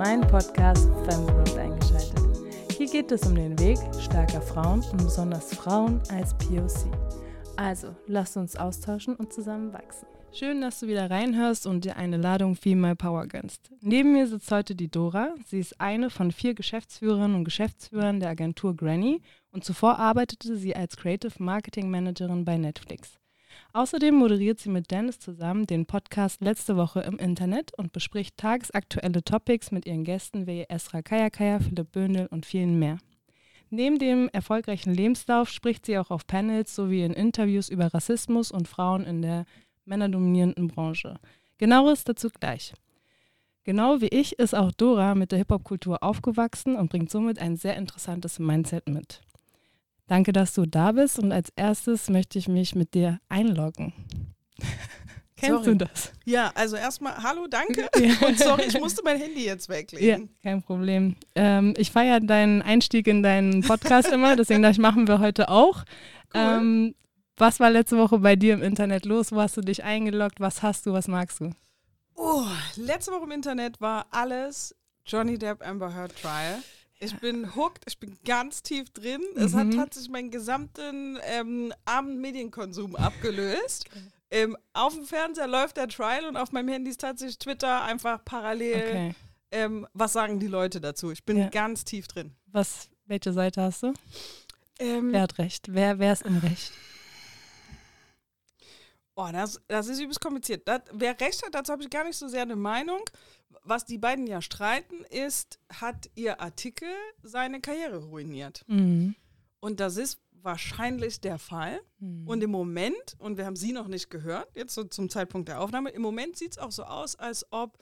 meinen Podcast Femgrowth eingeschaltet. Hier geht es um den Weg starker Frauen und besonders Frauen als POC. Also, lasst uns austauschen und zusammen wachsen. Schön, dass du wieder reinhörst und dir eine Ladung Female Power gönnst. Neben mir sitzt heute die Dora. Sie ist eine von vier Geschäftsführerinnen und Geschäftsführern der Agentur Granny und zuvor arbeitete sie als Creative Marketing Managerin bei Netflix. Außerdem moderiert sie mit Dennis zusammen den Podcast Letzte Woche im Internet und bespricht tagesaktuelle Topics mit ihren Gästen wie Esra Kayakaya, Philipp Böndel und vielen mehr. Neben dem erfolgreichen Lebenslauf spricht sie auch auf Panels sowie in Interviews über Rassismus und Frauen in der männerdominierenden Branche. Genaueres dazu gleich. Genau wie ich ist auch Dora mit der Hip-Hop-Kultur aufgewachsen und bringt somit ein sehr interessantes Mindset mit. Danke, dass du da bist und als erstes möchte ich mich mit dir einloggen. Kennst Sorry. du das? Ja, also erstmal hallo, danke. Ja. Und sorry, ich musste mein Handy jetzt Ja, weglegen. kein Problem. Ähm, ich feiere deinen Einstieg in deinen Podcast immer, deswegen das machen wir heute auch. Cool. Ähm, was war letzte Woche bei dir im Internet los? Wo hast du dich eingeloggt? Was hast du? Was magst du? Oh, letzte Woche im Internet war alles Johnny Depp Amber Heard Trial. Ich bin hooked, ich bin ganz tief drin. Es hat Mhm. tatsächlich meinen gesamten ähm, Abendmedienkonsum abgelöst. Ähm, auf dem Fernseher läuft der Trial und auf meinem Handy ist tatsächlich Twitter einfach parallel. Okay. Ähm, was sagen die Leute dazu? Ich bin Ja. ganz tief drin. Was, welche Seite hast du? Ähm, Wer hat recht? Wer, wer ist im Recht? Oh, das, das ist übelst kompliziert. Das, wer recht hat, dazu habe ich gar nicht so sehr eine Meinung. Was die beiden ja streiten, ist, hat ihr Artikel seine Karriere ruiniert. Mhm. Und das ist wahrscheinlich der Fall. Mhm. Und im Moment, und wir haben sie noch nicht gehört, jetzt so zum Zeitpunkt der Aufnahme, im Moment sieht es auch so aus, als ob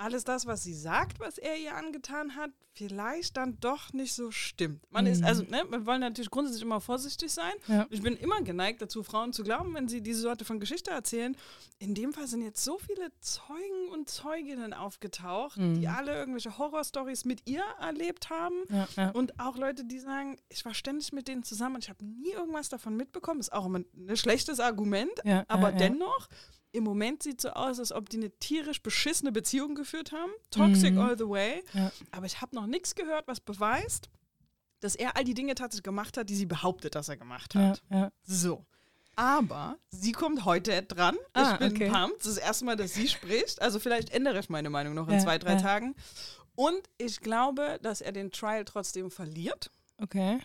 alles das, was sie sagt, was er ihr angetan hat, vielleicht dann doch nicht so stimmt. Man ist, Mhm. also, ne, wir wollen natürlich grundsätzlich immer vorsichtig sein. Ja. Ich bin immer geneigt dazu, Frauen zu glauben, wenn sie diese Sorte von Geschichte erzählen. In dem Fall sind jetzt so viele Zeugen und Zeuginnen aufgetaucht, die Mhm. alle irgendwelche Horrorstories mit ihr erlebt haben. Ja, ja. Und auch Leute, die sagen, ich war ständig mit denen zusammen und ich habe nie irgendwas davon mitbekommen. Ist auch immer ein schlechtes Argument, aber dennoch, im Moment sieht es so aus, als ob die eine tierisch beschissene Beziehung geführt haben. Toxic Mhm. all the way. Ja. Aber ich habe noch nichts gehört, was beweist, dass er all die Dinge tatsächlich gemacht hat, die sie behauptet, dass er gemacht Ja, hat. ja. So. Aber sie kommt heute dran. Ah, ich bin okay. pumped. Das ist das erste Mal, dass sie spricht. Also vielleicht ändere ich meine Meinung noch in Ja, zwei, drei ja. Tagen. Und ich glaube, dass er den Trial trotzdem verliert, Okay.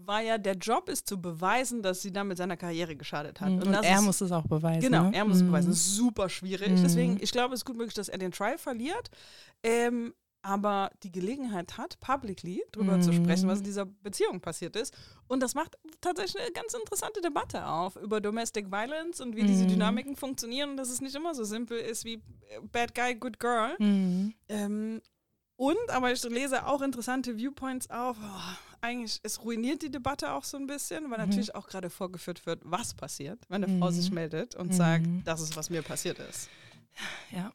Weil ja der Job ist zu beweisen, dass sie damit seiner Karriere geschadet hat. Mhm. Und, das er ist, muss es auch beweisen. Genau, ne? er muss es Mhm. beweisen. Das ist super schwierig. Mhm. Deswegen, ich glaube, es ist gut möglich, dass er den Trial verliert. Ähm, aber die Gelegenheit hat, publicly drüber zu Mhm. sprechen, was in dieser Beziehung passiert ist. Und das macht tatsächlich eine ganz interessante Debatte auf über Domestic Violence und wie diese Mhm. Dynamiken funktionieren und dass es nicht immer so simpel ist wie äh, Bad Guy, Good Girl. Mhm. Ähm, und, aber ich lese auch interessante Viewpoints auf. Oh, eigentlich, es ruiniert die Debatte auch so ein bisschen, weil Mhm. natürlich auch gerade vorgeführt wird, was passiert, wenn eine Frau Mhm. sich meldet und Mhm. sagt, das ist, was mir passiert ist. Ja.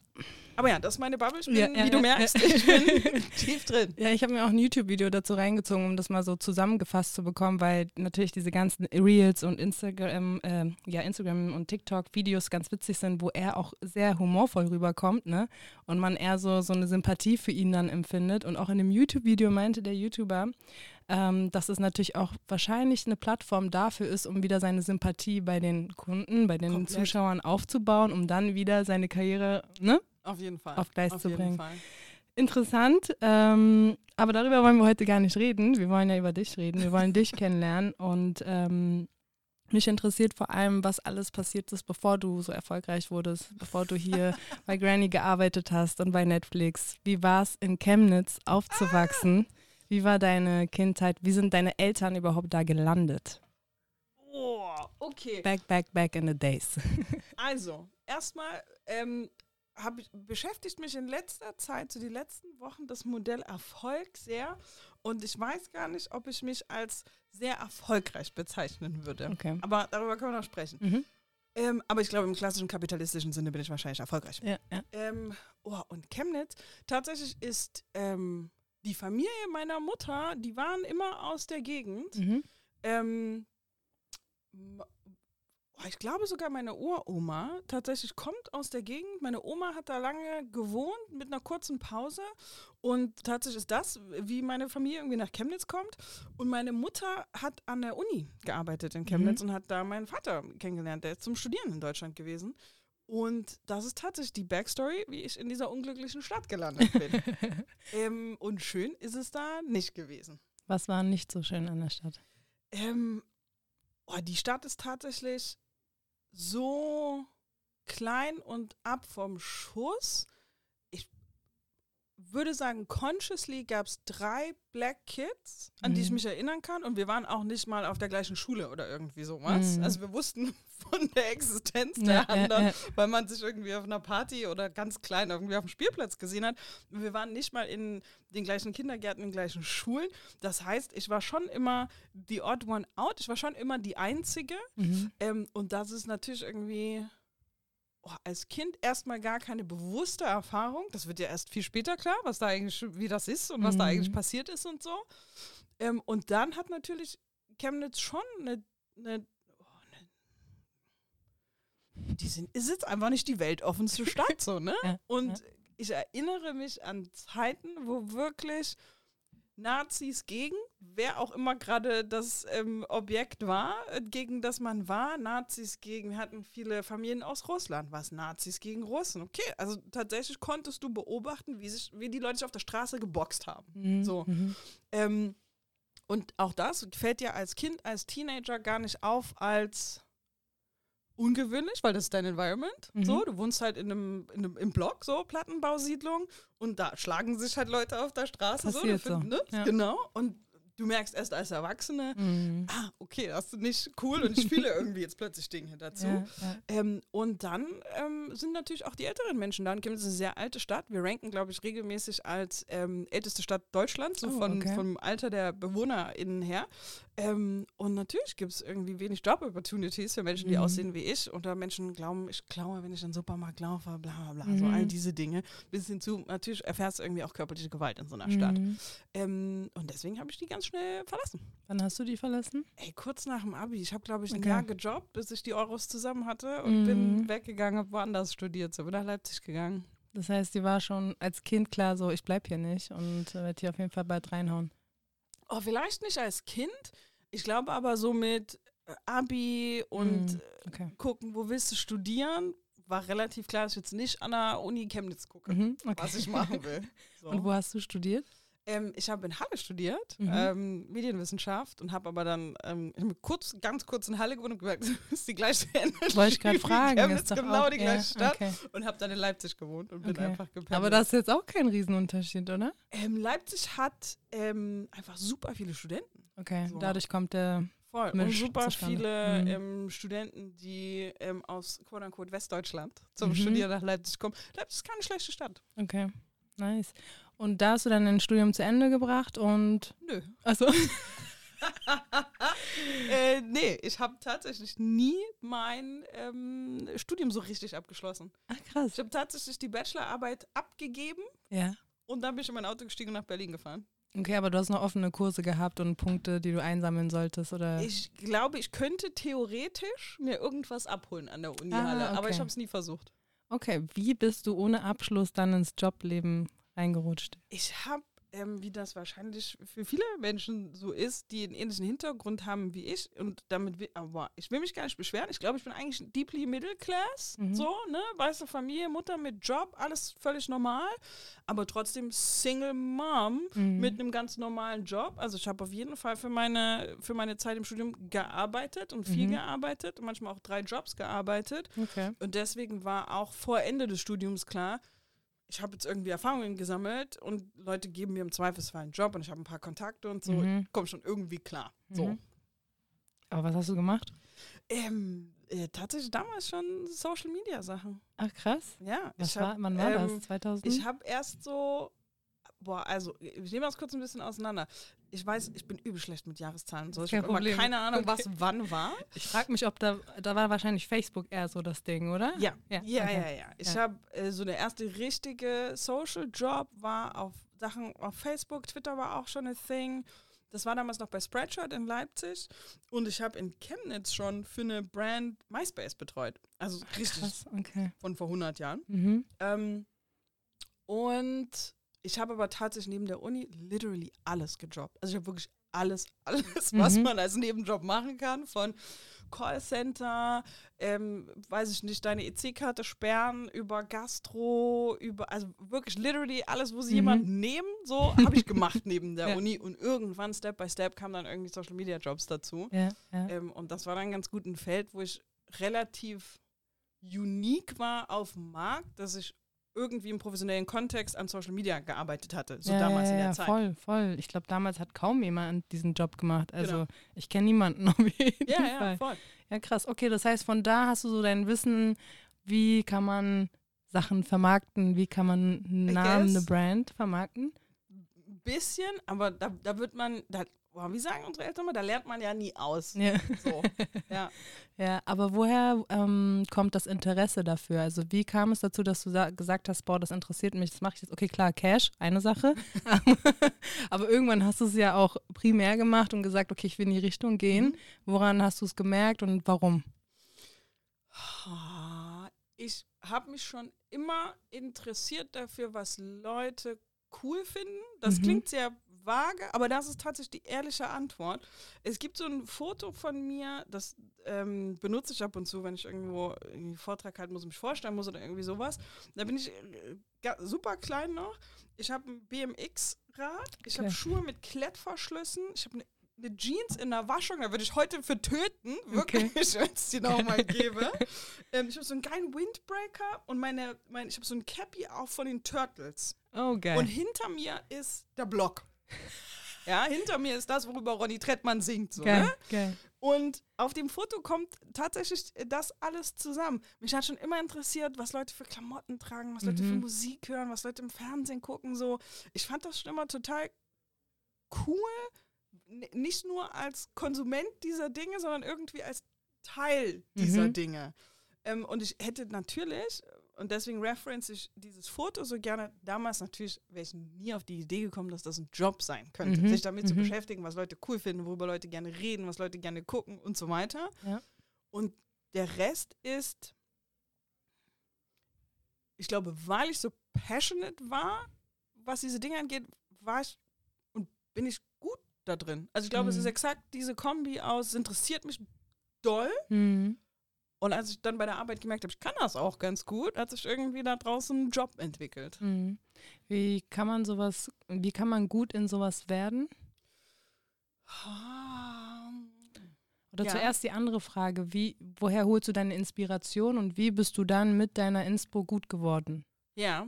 Aber ja, das ist meine Bubble. Ich bin, Ja, ja, wie du merkst, ja. ich bin tief drin. Ja, ich habe mir auch ein YouTube-Video dazu reingezogen, um das mal so zusammengefasst zu bekommen, weil natürlich diese ganzen Reels und Instagram, ähm, ja, Instagram und TikTok-Videos ganz witzig sind, wo er auch sehr humorvoll rüberkommt, ne? Und man eher so, so eine Sympathie für ihn dann empfindet. Und auch in dem YouTube-Video meinte der YouTuber, ähm, dass es natürlich auch wahrscheinlich eine Plattform dafür ist, um wieder seine Sympathie bei den Kunden, bei den Komplett. Zuschauern aufzubauen, um dann wieder seine Karriere, ne? Auf jeden Fall. Auf Gleis Auf zu jeden bringen. Fall. Interessant, ähm, aber darüber wollen wir heute gar nicht reden. Wir wollen ja über dich reden. Wir wollen dich kennenlernen und ähm, mich interessiert vor allem, was alles passiert ist, bevor du so erfolgreich wurdest, bevor du hier bei Granny gearbeitet hast und bei Netflix. Wie war es in Chemnitz aufzuwachsen? Wie war deine Kindheit? Wie sind deine Eltern überhaupt da gelandet? Oh, okay. Back, back, back in the days. Also, erstmal ähm, ich, beschäftigt mich in letzter Zeit, so die letzten Wochen, das Modell Erfolg sehr. Und ich weiß gar nicht, ob ich mich als sehr erfolgreich bezeichnen würde. Okay. Aber darüber können wir noch sprechen. Mhm. Ähm, aber ich glaube, im klassischen kapitalistischen Sinne bin ich wahrscheinlich erfolgreich. Ja, ja. Ähm, oh, und Chemnitz, tatsächlich ist ähm, die Familie meiner Mutter, die waren immer aus der Gegend. Mhm. Ähm, oh, ich glaube sogar meine Uroma tatsächlich kommt aus der Gegend. Meine Oma hat da lange gewohnt mit einer kurzen Pause. Und tatsächlich ist das, wie meine Familie irgendwie nach Chemnitz kommt. Und meine Mutter hat an der Uni gearbeitet in Chemnitz Mhm. und hat da meinen Vater kennengelernt. Der ist zum Studieren in Deutschland gewesen. Und das ist tatsächlich die Backstory, wie ich in dieser unglücklichen Stadt gelandet bin. ähm, und schön ist es da nicht gewesen. Was war nicht so schön an der Stadt? Ähm, oh, die Stadt ist tatsächlich so klein und ab vom Schuss. Ich würde sagen, consciously gab es drei Black Kids, an die ich Mhm. mich erinnern kann. Und wir waren auch nicht mal auf der gleichen Schule oder irgendwie sowas. Mhm. Also wir wussten von der Existenz der anderen, weil man sich irgendwie auf einer Party oder ganz klein irgendwie auf dem Spielplatz gesehen hat. Wir waren nicht mal in den gleichen Kindergärten, in den gleichen Schulen. Das heißt, ich war schon immer die odd one out. Ich war schon immer die Einzige. Mhm. Ähm, und das ist natürlich irgendwie oh, als Kind erstmal gar keine bewusste Erfahrung. Das wird ja erst viel später klar, was da eigentlich, wie das ist und was da Mhm. eigentlich passiert ist und so. Ähm, und dann hat natürlich Chemnitz schon eine, eine die sind, ist jetzt einfach nicht die weltoffenste Stadt, so, ne? Ja, Und ich erinnere mich an Zeiten, wo wirklich Nazis gegen, wer auch immer gerade das ähm, Objekt war, äh, gegen das man war, Nazis gegen, hatten viele Familien aus Russland, was Nazis gegen Russen. Okay, also tatsächlich konntest du beobachten, wie, sich, wie die Leute sich auf der Straße geboxt haben. Mhm. So. Mhm. Ähm, und auch das fällt ja als Kind, als Teenager gar nicht auf als ungewöhnlich, weil das ist dein Environment. Mhm. So, du wohnst halt in einem, in einem im Block, so Plattenbausiedlung, und da schlagen sich halt Leute auf der Straße. Passiert so, du so, ne? ja. Genau. Und du merkst erst als Erwachsene, Mhm. ah, okay, das ist nicht cool und ich fühle irgendwie jetzt plötzlich Dinge dazu. Ja, ja. Ähm, und dann ähm, sind natürlich auch die älteren Menschen da. Und Chemnitz ist eine sehr alte Stadt. Wir ranken, glaube ich, regelmäßig als ähm, älteste Stadt Deutschlands, so Oh, von, okay. vom Alter der BewohnerInnen her. Ähm, und natürlich gibt es irgendwie wenig Job-Opportunities für Menschen, die Mhm. aussehen wie ich. Oder Menschen glauben, ich klaue, wenn ich in den Supermarkt laufe, bla bla bla. So Mhm. all diese Dinge. Bis hin zu, natürlich erfährst du irgendwie auch körperliche Gewalt in so einer Stadt. Mhm. Ähm, und deswegen habe ich die ganz schnell verlassen. Wann hast du die verlassen? Ey, kurz nach dem Abi. Ich habe, glaube ich, ein Okay. Jahr gejobbt, bis ich die Euros zusammen hatte und Mhm. bin weggegangen, habe woanders studiert. So bin nach Leipzig gegangen. Das heißt, die war schon als Kind klar so, ich bleib hier nicht und äh, werde hier auf jeden Fall bald reinhauen. Oh, vielleicht nicht als Kind. Ich glaube aber so mit äh, Abi und. Okay. äh, gucken, wo willst du studieren, war relativ klar, dass ich jetzt nicht an der Uni Chemnitz gucke, Mhm. okay. was ich machen will. So. Und wo hast du studiert? Ähm, ich habe in Halle studiert, Mhm. ähm, Medienwissenschaft und habe aber dann ähm, kurz, ganz kurz in Halle gewohnt und gemerkt, das ist die gleiche Energie Wollte ich gerade fragen. Chemnitz, ist genau auch, die gleiche Stadt. Okay. und habe dann in Leipzig gewohnt und bin Okay. einfach gependelt. Aber das ist jetzt auch kein Riesenunterschied, oder? ähm, Leipzig hat ähm, einfach super viele Studenten. Okay, So. dadurch kommt der. Voll. Und super viele Mhm. ähm, Studenten, die ähm, aus quote unquote Westdeutschland zum Mhm. Studieren nach Leipzig kommen. Leipzig ist keine schlechte Stadt. Okay, nice. Und da hast du dann dein Studium zu Ende gebracht und. Nö. Achso. äh, nee, ich habe tatsächlich nie mein ähm, Studium so richtig abgeschlossen. Ach, krass. Ich habe tatsächlich die Bachelorarbeit abgegeben Ja. und dann bin ich in mein Auto gestiegen und nach Berlin gefahren. Okay, aber du hast noch offene Kurse gehabt und Punkte, die du einsammeln solltest, oder? Ich glaube, ich könnte theoretisch mir irgendwas abholen an der Uni Ah, Halle, aber okay. ich habe es nie versucht. Okay, wie bist du ohne Abschluss dann ins Jobleben reingerutscht? Ich habe, ähm, wie das wahrscheinlich für viele Menschen so ist, die einen ähnlichen Hintergrund haben wie ich und damit, wi- aber ich will mich gar nicht beschweren. Ich glaube, ich bin eigentlich deeply middle class, Mhm. so, ne, weiße Familie, Mutter mit Job, alles völlig normal, aber trotzdem Single Mom Mhm. mit einem ganz normalen Job. Also ich habe auf jeden Fall für meine, für meine Zeit im Studium gearbeitet und viel Mhm. gearbeitet und manchmal auch drei Jobs gearbeitet. Okay. Und deswegen war auch vor Ende des Studiums klar, ich habe jetzt irgendwie Erfahrungen gesammelt und Leute geben mir im Zweifelsfall einen Job und ich habe ein paar Kontakte und so. Mhm. Komm schon irgendwie klar. So. Mhm. Aber was hast du gemacht? Ähm, äh, tatsächlich damals schon Social Media Sachen. Ach, krass. Ja. Was ich war, hab, wann war ähm, das? 2000? Ich habe erst so, boah, also ich nehme das kurz ein bisschen auseinander. Ich weiß, ich bin übel schlecht mit Jahreszahlen. So. Ich habe immer keine Ahnung, Okay. was wann war. Ich frage mich, ob da, da war wahrscheinlich Facebook eher so das Ding, oder? Ja, Ja, ja, ja, okay. ja. Ich Ja. habe äh, so der erste richtige Social Job war auf Sachen auf Facebook, Twitter war auch schon ein Thing. Das war damals noch bei Spreadshirt in Leipzig und ich habe in Chemnitz schon für eine Brand MySpace betreut. Also richtig Krass, okay. von vor 100 Jahren. Mhm. Ähm, und ich habe aber tatsächlich neben der Uni literally alles gejobbt. Also ich habe wirklich alles, alles, was Mhm. man als Nebenjob machen kann, von Callcenter, ähm, weiß ich nicht, deine EC-Karte sperren, über Gastro, über, also wirklich literally alles, wo sie Mhm. jemanden nehmen, so habe ich gemacht neben der Ja. Uni. Und irgendwann, Step by Step, kamen dann irgendwie Social-Media-Jobs dazu. Ja, ja. Ähm, und das war dann ganz gut ein Feld, wo ich relativ unique war auf dem Markt, dass ich irgendwie im professionellen Kontext an Social Media gearbeitet hatte, so ja, damals ja, in der ja, Zeit. Voll, voll. Ich glaube, damals hat kaum jemand diesen Job gemacht. Also Genau. ich kenne niemanden auf jeden Ja, ja, Fall. voll. Ja, krass. Okay, das heißt, von da hast du so dein Wissen, wie kann man Sachen vermarkten, wie kann man einen Namen, eine. Brand vermarkten? Ein bisschen, aber da, da wird man, da, wie sagen unsere Eltern mal, da lernt man ja nie aus. Ja. So, ja. Ja, aber woher ähm, kommt das Interesse dafür? Also wie kam es dazu, dass du sa- gesagt hast, boah, das interessiert mich, das mache ich jetzt. Okay, klar, Cash, eine Sache. aber irgendwann hast du es ja auch primär gemacht und gesagt, okay, ich will in die Richtung gehen. Mhm. Woran hast du es gemerkt und warum? Ah, Ich habe mich schon immer interessiert dafür, was Leute cool finden. Das Mhm. klingt sehr vage, aber das ist tatsächlich die ehrliche Antwort. Es gibt so ein Foto von mir, das ähm, benutze ich ab und zu, wenn ich irgendwo einen Vortrag halten muss mich vorstellen muss oder irgendwie sowas. Da bin ich äh, super klein noch. Ich habe ein BMX-Rad, ich habe Okay. Schuhe mit Klettverschlüssen, ich habe eine eine Jeans in der Waschung, da würde ich heute für töten, Okay. wirklich, wenn es die nochmal gäbe. ähm, ich habe so einen geilen Windbreaker und meine, mein, ich habe so ein Cappy auch von den Turtles. Oh, geil. Und hinter mir ist der Block. Ja, hinter mir ist das, worüber Ronny Trettmann singt. So, geil, ne? geil. Und auf dem Foto kommt tatsächlich das alles zusammen. Mich hat schon immer interessiert, was Leute für Klamotten tragen, was Leute für Mhm. Musik hören, was Leute im Fernsehen gucken. So. Ich fand das schon immer total cool, nicht nur als Konsument dieser Dinge, sondern irgendwie als Teil dieser Mhm. Dinge. Ähm, und ich hätte natürlich, und deswegen reference ich dieses Foto so gerne, damals natürlich wäre ich nie auf die Idee gekommen, dass das ein Job sein könnte, Mhm, sich damit zu mhm. beschäftigen, was Leute cool finden, worüber Leute gerne reden, was Leute gerne gucken und so weiter. Ja. Und der Rest ist, ich glaube, weil ich so passionate war, was diese Dinge angeht, war ich und bin ich gut da drin. Also ich glaube, es Mhm. ist exakt diese Kombi aus, es interessiert mich doll. Mhm. Und als ich dann bei der Arbeit gemerkt habe, ich kann das auch ganz gut, hat sich irgendwie da draußen ein Job entwickelt. Mhm. Wie kann man sowas, wie kann man gut in sowas werden? Oder Ja. zuerst die andere Frage, wie, woher holst du deine Inspiration und wie bist du dann mit deiner Inspo gut geworden? Ja.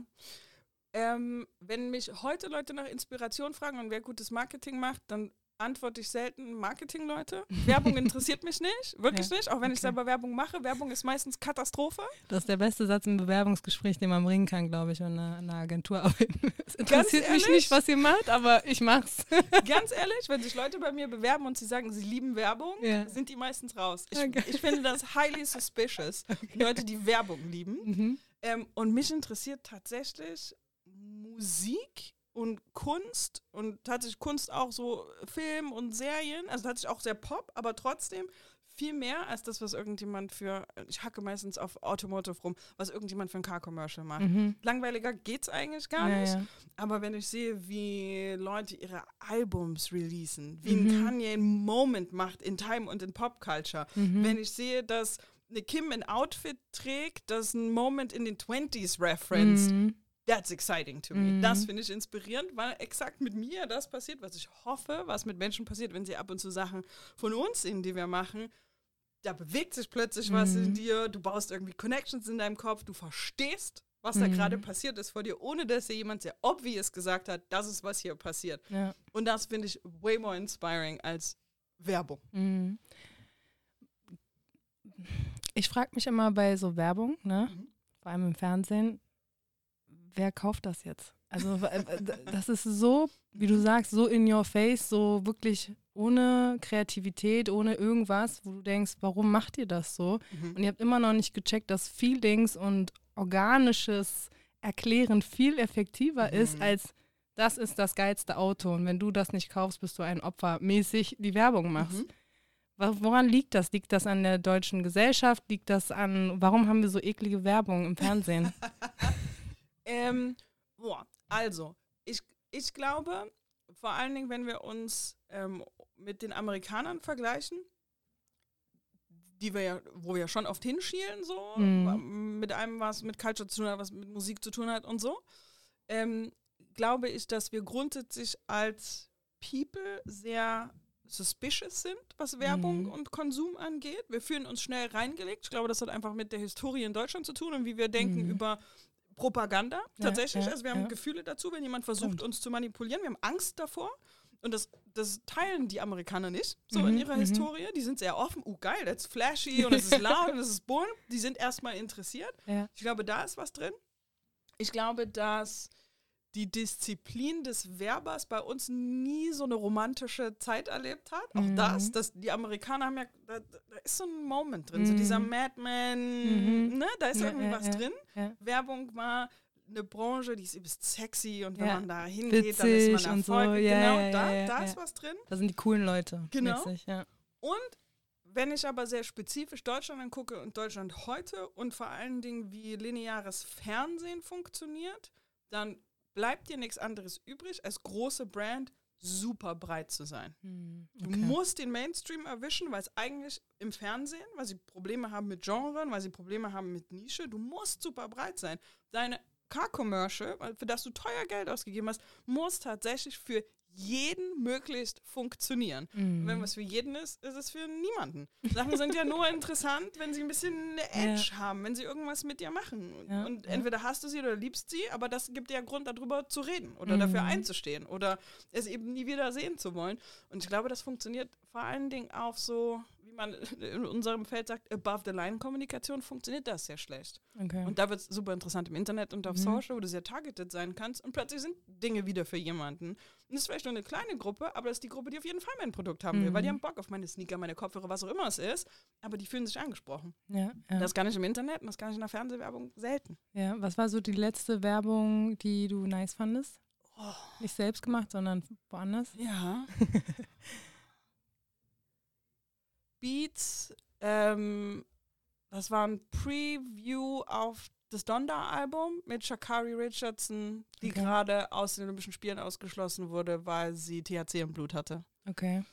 Ähm, wenn mich heute Leute nach Inspiration fragen und wer gutes Marketing macht, dann antworte ich selten Marketing-Leute. Werbung interessiert mich nicht, wirklich nicht, auch wenn ich okay. selber Werbung mache. Werbung ist meistens Katastrophe. Das ist der beste Satz im Bewerbungsgespräch, den man bringen kann, glaube ich, wenn eine, eine Agentur arbeitet. Es interessiert mich ehrlich? nicht, was ihr macht, aber ich mach's. Ganz ehrlich, wenn sich Leute bei mir bewerben und sie sagen, sie lieben Werbung, Ja. sind die meistens raus. Ich, Okay. ich finde das highly suspicious, Leute, die Werbung lieben. Mhm. Ähm, und mich interessiert tatsächlich Musik und Kunst und tatsächlich Kunst auch so Film und Serien, also tatsächlich auch sehr Pop, aber trotzdem viel mehr als das, was irgendjemand für, ich hacke meistens auf Automotive rum, was irgendjemand für ein Car-Commercial macht. Mhm. Langweiliger geht's eigentlich gar Ja, nicht. ja. Aber wenn ich sehe, wie Leute ihre Albums releasen, wie Mhm. ein Kanye einen Moment macht in Time und in Popculture, Mhm. wenn ich sehe, dass eine Kim ein Outfit trägt, das einen Moment in den 20s reference, Mhm. That's exciting to Mhm. me. Das finde ich inspirierend, weil exakt mit mir das passiert, was ich hoffe, was mit Menschen passiert, wenn sie ab und zu Sachen von uns sehen, die wir machen. Da bewegt sich plötzlich was in Mhm. dir, du baust irgendwie Connections in deinem Kopf, du verstehst, was da Mhm. gerade passiert ist vor dir, ohne dass dir jemand sehr obvious gesagt hat, das ist, was hier passiert. Ja. Und das finde ich way more inspiring als Werbung. Mhm. Ich frage mich immer bei so Werbung, ne? Mhm. vor allem im Fernsehen, wer kauft das jetzt? Also äh, das ist so, wie du sagst, so in your face, so wirklich ohne Kreativität, ohne irgendwas, wo du denkst, warum macht ihr das so? Mhm. Und ihr habt immer noch nicht gecheckt, dass Feelings und organisches Erklären viel effektiver ist Mhm. als das ist das geilste Auto und wenn du das nicht kaufst, bist du ein Opfer, mäßig die Werbung machst. Mhm. Woran liegt das? Liegt das an der deutschen Gesellschaft? Liegt das an, warum haben wir so eklige Werbung im Fernsehen? ähm, boah, also, ich, ich glaube, vor allen Dingen, wenn wir uns ähm, mit den Amerikanern vergleichen, die wir ja, wo wir ja schon oft hinschielen, so, Mhm. mit einem, was mit Culture zu tun hat, was mit Musik zu tun hat und so, ähm, glaube ich, dass wir grundsätzlich als People sehr suspicious sind, was Werbung Mhm. und Konsum angeht. Wir fühlen uns schnell reingelegt. Ich glaube, das hat einfach mit der Historie in Deutschland zu tun und wie wir denken Mhm. über Propaganda tatsächlich. ja, also wir haben ja. Gefühle dazu, wenn jemand versucht, Stimmt. uns zu manipulieren. Wir haben Angst davor. Und das, das teilen die Amerikaner nicht, so Mhm, in ihrer mhm. Historie. Die sind sehr offen. Uh, geil, das ist flashy und es ist laut und es ist bunt. Die sind erstmal interessiert. Ja. Ich glaube, da ist was drin. Ich glaube, dass die Disziplin des Werbers bei uns nie so eine romantische Zeit erlebt hat. Auch Mhm. das, dass die Amerikaner haben ja, da, da ist so ein Moment drin, so Mhm. dieser Madman, Mhm. ne, da ist Ja, irgendwie ja, was ja. drin. Werbung war eine Branche, die ist übelst sexy und wenn man da hingeht, dann ist Witzig man so. erfolgreich. Ja, genau, da, da ist was drin. Da sind die coolen Leute. Genau. Ja. Und wenn ich aber sehr spezifisch Deutschland angucke und Deutschland heute und vor allen Dingen, wie lineares Fernsehen funktioniert, dann bleibt dir nichts anderes übrig, als große Brand super breit zu sein. Hm, Du okay. musst den Mainstream erwischen, weil es eigentlich im Fernsehen, weil sie Probleme haben mit Genren, weil sie Probleme haben mit Nische, du musst super breit sein. Deine Car-Commercial, für das du teuer Geld ausgegeben hast, muss tatsächlich für jeden möglichst funktionieren. Mhm. Und wenn was für jeden ist, ist es für niemanden. Sachen sind ja nur interessant, wenn sie ein bisschen eine Edge haben, wenn sie irgendwas mit dir machen. Und, Ja, und ja. entweder hast du sie oder liebst sie, aber das gibt dir ja Grund, darüber zu reden oder Mhm. dafür einzustehen oder es eben nie wieder sehen zu wollen. Und ich glaube, das funktioniert vor allen Dingen auf so, wie man in unserem Feld sagt, Above-the-Line-Kommunikation funktioniert das sehr schlecht. Okay. Und da wird es super interessant im Internet und auf Mhm. Social, wo du sehr targeted sein kannst und plötzlich sind Dinge wieder für jemanden. Und das ist vielleicht nur eine kleine Gruppe, aber das ist die Gruppe, die auf jeden Fall mein Produkt haben will, weil die Mhm. haben Bock auf meine Sneaker, meine Kopfhörer, was auch immer es ist, aber die fühlen sich angesprochen. ja, ja. Das kann ich im Internet und das kann ich in der Fernsehwerbung selten. ja. Was war so die letzte Werbung, die du nice fandest? Oh. Nicht selbst gemacht, sondern woanders? Ja. Beats, ähm, das war ein Preview auf das Donda-Album mit Shakari Richardson, die Okay. gerade aus den Olympischen Spielen ausgeschlossen wurde, weil sie THC im Blut hatte. Okay.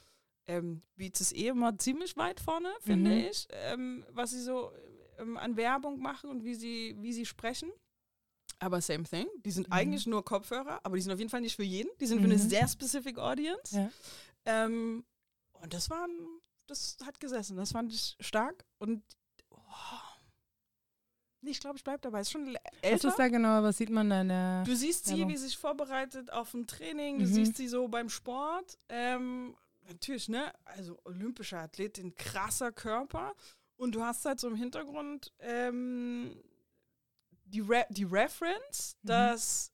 Ähm, Beats ist eh immer ziemlich weit vorne, finde Mhm. ich, ähm, was sie so ähm, an Werbung machen und wie sie, wie sie sprechen. Aber same thing. Die sind Mhm. eigentlich nur Kopfhörer, aber die sind auf jeden Fall nicht für jeden. Die sind für eine Mhm. sehr specific Audience. Ja. Ähm, und das war, ein- das hat gesessen. Das fand ich stark. Und oh, ich glaube, ich bleibe dabei. Es ist schon l- Was älter. ist da genau? Was sieht man da in der. Du siehst sie, Werbung? wie sie sich vorbereitet auf ein Training. Du Mhm. siehst sie so beim Sport. Ähm, natürlich, ne? Also olympische Athletin, krasser Körper. Und du hast halt so im Hintergrund ähm, die, Re die Reference, Mhm. dass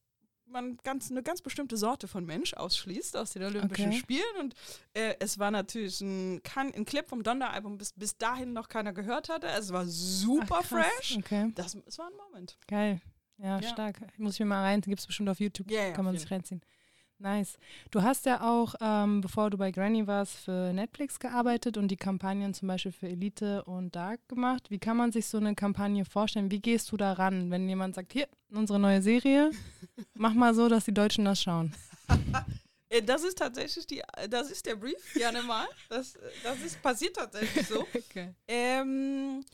man ganz, eine ganz bestimmte Sorte von Mensch ausschließt aus den Olympischen Okay. Spielen. Und äh, es war natürlich ein, kann, ein Clip vom Donner-Album, bis, bis dahin noch keiner gehört hatte. Also es war super Ach, fresh. Okay, Das, es war ein Moment. geil. Ja, Ja. stark. Muss ich mir mal rein. Gibt es bestimmt auf YouTube. Ja, ja, Kann man sich reinziehen. Nice. Du hast ja auch, ähm, bevor du bei Granny warst, für Netflix gearbeitet und die Kampagnen zum Beispiel für Elite und Dark gemacht. Wie kann man sich so eine Kampagne vorstellen? Wie gehst du da ran, wenn jemand sagt, hier, unsere neue Serie, mach mal so, dass die Deutschen das schauen? Äh, Das ist tatsächlich die, das ist der Brief, gerne mal. Das, das ist passiert tatsächlich so. Okay. Ähm,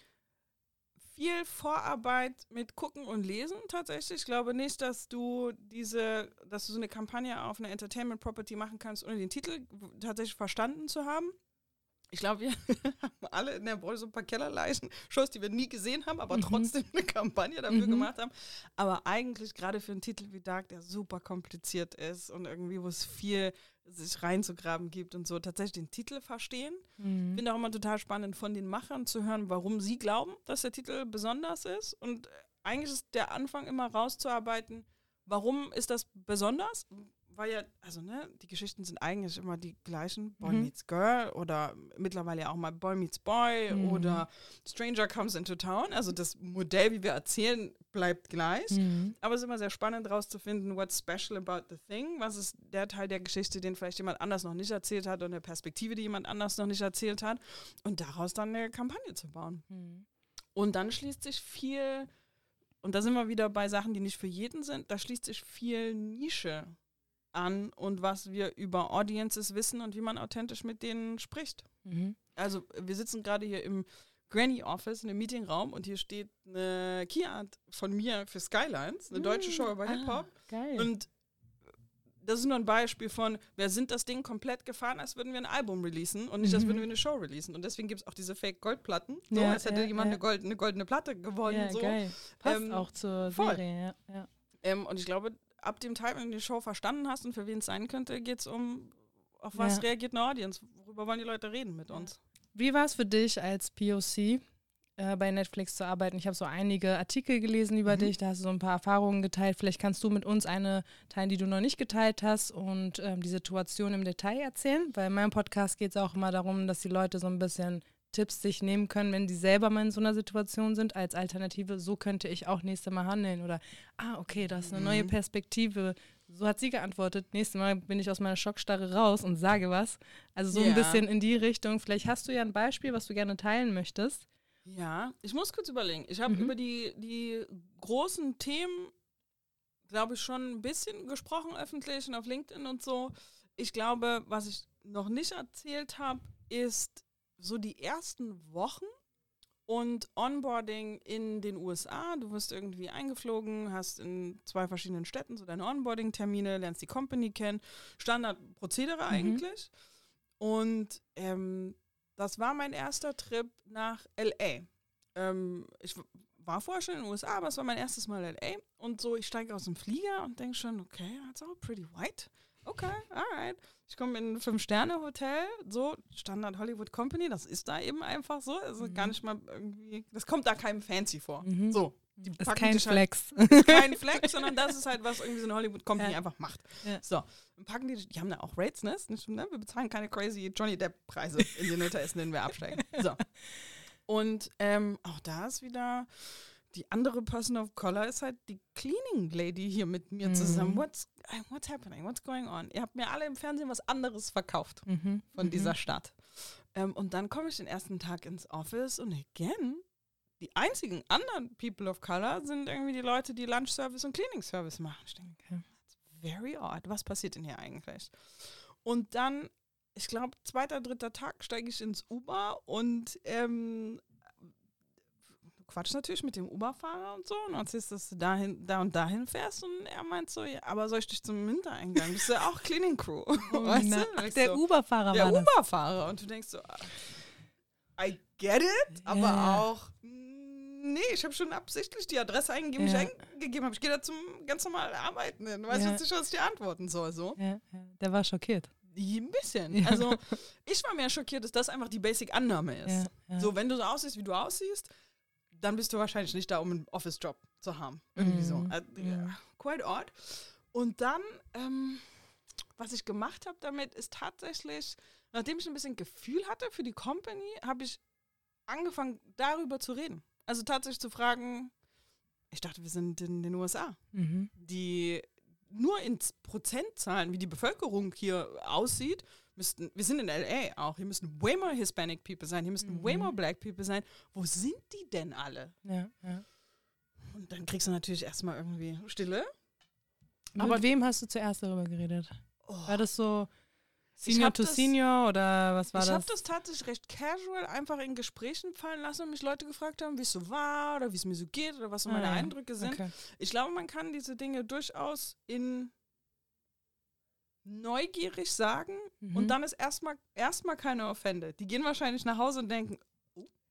viel Vorarbeit mit Gucken und Lesen tatsächlich. Ich glaube nicht, dass du diese, dass du so eine Kampagne auf eine Entertainment Property machen kannst, ohne den Titel tatsächlich verstanden zu haben. Ich glaube, wir haben alle in der Branche so ein paar Kellerleichen, Shows, die wir nie gesehen haben, aber Mhm. trotzdem eine Kampagne dafür Mhm. gemacht haben. Aber eigentlich gerade für einen Titel wie Dark, der super kompliziert ist und irgendwie, wo es viel sich reinzugraben gibt und so, tatsächlich den Titel verstehen. Ich Mhm. finde auch immer total spannend, von den Machern zu hören, warum sie glauben, dass der Titel besonders ist. Und eigentlich ist der Anfang immer rauszuarbeiten, warum ist das besonders? War ja, also ne, die Geschichten sind eigentlich immer die gleichen. Boy Mhm. meets Girl oder mittlerweile ja auch mal Boy meets Boy Mhm. oder Stranger comes into town. Also das Modell, wie wir erzählen, bleibt gleich. Mhm. Aber es ist immer sehr spannend rauszufinden, what's special about the thing. Was ist der Teil der Geschichte, den vielleicht jemand anders noch nicht erzählt hat oder eine Perspektive, die jemand anders noch nicht erzählt hat. Und daraus dann eine Kampagne zu bauen. Mhm. Und dann schließt sich viel, und da sind wir wieder bei Sachen, die nicht für jeden sind, da schließt sich viel Nische an und was wir über Audiences wissen und wie man authentisch mit denen spricht. Mhm. Also wir sitzen gerade hier im Granny Office, in einem Meetingraum und hier steht eine Keyart von mir für Skylines, eine deutsche Show über Ah, Hip-Hop. Geil. Und das ist nur ein Beispiel von, wir sind das Ding komplett gefahren, als würden wir ein Album releasen und nicht, als Mhm. würden wir eine Show releasen. Und deswegen gibt es auch diese Fake-Goldplatten, so, Ja, als hätte ja, jemand ja. Eine, Gold, eine goldene Platte gewonnen. ja, so. geil. Passt Ähm, auch zur voll. Serie, ja. Ähm, und ich glaube, ab dem Teil, wenn du die Show verstanden hast und für wen es sein könnte, geht es um, auf was Ja. reagiert eine Audience? Worüber wollen die Leute reden mit uns? Wie war es für dich als POC äh, bei Netflix zu arbeiten? Ich habe so einige Artikel gelesen über Mhm. dich, da hast du so ein paar Erfahrungen geteilt. Vielleicht kannst du mit uns eine teilen, die du noch nicht geteilt hast und ähm, die Situation im Detail erzählen, weil in meinem Podcast geht es auch immer darum, dass die Leute so ein bisschen Tipps sich nehmen können, wenn die selber mal in so einer Situation sind, als Alternative, so könnte ich auch nächstes Mal handeln oder, ah, okay, das ist eine neue Mhm. Perspektive. So hat sie geantwortet. Nächstes Mal bin ich aus meiner Schockstarre raus und sage was. Also so Ja. ein bisschen in die Richtung. Vielleicht hast du ja ein Beispiel, was du gerne teilen möchtest. Ja, ich muss kurz überlegen. Ich habe Mhm. über die, die großen Themen, glaube ich, schon ein bisschen gesprochen öffentlich und auf LinkedIn und so. Ich glaube, was ich noch nicht erzählt habe, ist so die ersten Wochen und Onboarding in den USA. Du wirst irgendwie eingeflogen, hast in zwei verschiedenen Städten so deine Onboarding-Termine, lernst die Company kennen. Standardprozedere eigentlich. Und ähm, das war mein erster Trip nach LA. Ähm, ich war vorher schon in den USA, aber es war mein erstes Mal LA. Und so, ich steige aus dem Flieger und denke schon, okay, that's all pretty white. Okay, alright. Ich komme in ein Fünf-Sterne-Hotel, so Standard Hollywood Company, das ist da eben einfach so. Also Mhm. gar nicht mal irgendwie, das kommt da keinem fancy vor. Mhm. So, die ist kein halt Flex. kein Flex, sondern das ist halt, was irgendwie so eine Hollywood Company Ja. einfach macht. Ja. So, und packen die, die haben da auch Rates, ne? Ist nicht, ne? Wir bezahlen keine crazy Johnny Depp-Preise in den Hotels, in denen wir absteigen. So. Und ähm, auch da ist wieder die andere Person of Color ist halt die Cleaning Lady hier mit mir Mhm. zusammen. What's, äh, what's happening? What's going on? Ihr habt mir alle im Fernsehen was anderes verkauft Mhm. von Mhm. dieser Stadt. Ähm, und dann komme ich den ersten Tag ins Office und again, die einzigen anderen People of Color sind irgendwie die Leute, die Lunch Service und Cleaning Service machen. Ich denke, Okay. that's very odd. Was passiert denn hier eigentlich? Und dann, ich glaube, zweiter, dritter Tag steige ich ins Uber und ähm, du quatschst natürlich mit dem Uber-Fahrer und so und erzählst, dass du dahin, da und dahin fährst und er meint so, ja, aber soll ich dich zum Hintereingang? Bist du ja auch Cleaning Crew? Weißt Na, du? Ich der so, Uber-Fahrer der war das. Uber-Fahrer. Und du denkst so, ah, I get it, aber Ja. auch, mm, nee, ich habe schon absichtlich die Adresse eingegeben, Ja. die ich eingegeben habe. Ich gehe da zum ganz normalen Arbeiten hin. Weiß Ja. jetzt nicht, was ich dir antworten soll. So. Ja, ja, der war schockiert. Ein bisschen. Ja. Also, ich war mehr schockiert, dass das einfach die Basic-Annahme ist. Ja, ja. So, wenn du so aussiehst, wie du aussiehst, dann bist du wahrscheinlich nicht da, um einen Office-Job zu haben. Irgendwie so. Mhm. Äh, Mhm. ja, quite odd. Und dann, ähm, was ich gemacht habe damit, ist tatsächlich, nachdem ich ein bisschen Gefühl hatte für die Company, habe ich angefangen, darüber zu reden. Also tatsächlich zu fragen, ich dachte, wir sind in den USA Mhm. die nur in Prozentzahlen, wie die Bevölkerung hier aussieht, müssten, wir sind in LA auch, hier müssten way more Hispanic people sein, hier müssten way Mhm. more Black people sein. Wo sind die denn alle? Ja, ja. Und dann kriegst du natürlich erstmal irgendwie Stille. Aber mit wem hast du zuerst darüber geredet? Oh. War das so Ich Senior to das- Senior oder was war ich das? habe das tatsächlich recht casual einfach in Gesprächen fallen lassen und mich Leute gefragt haben, wie es so war oder wie es mir so geht oder was so Ah, meine ja. Eindrücke sind. Okay. Ich glaube, man kann diese Dinge durchaus in neugierig sagen Mhm. und dann ist erstmal erstmal keine Offende. Die gehen wahrscheinlich nach Hause und denken,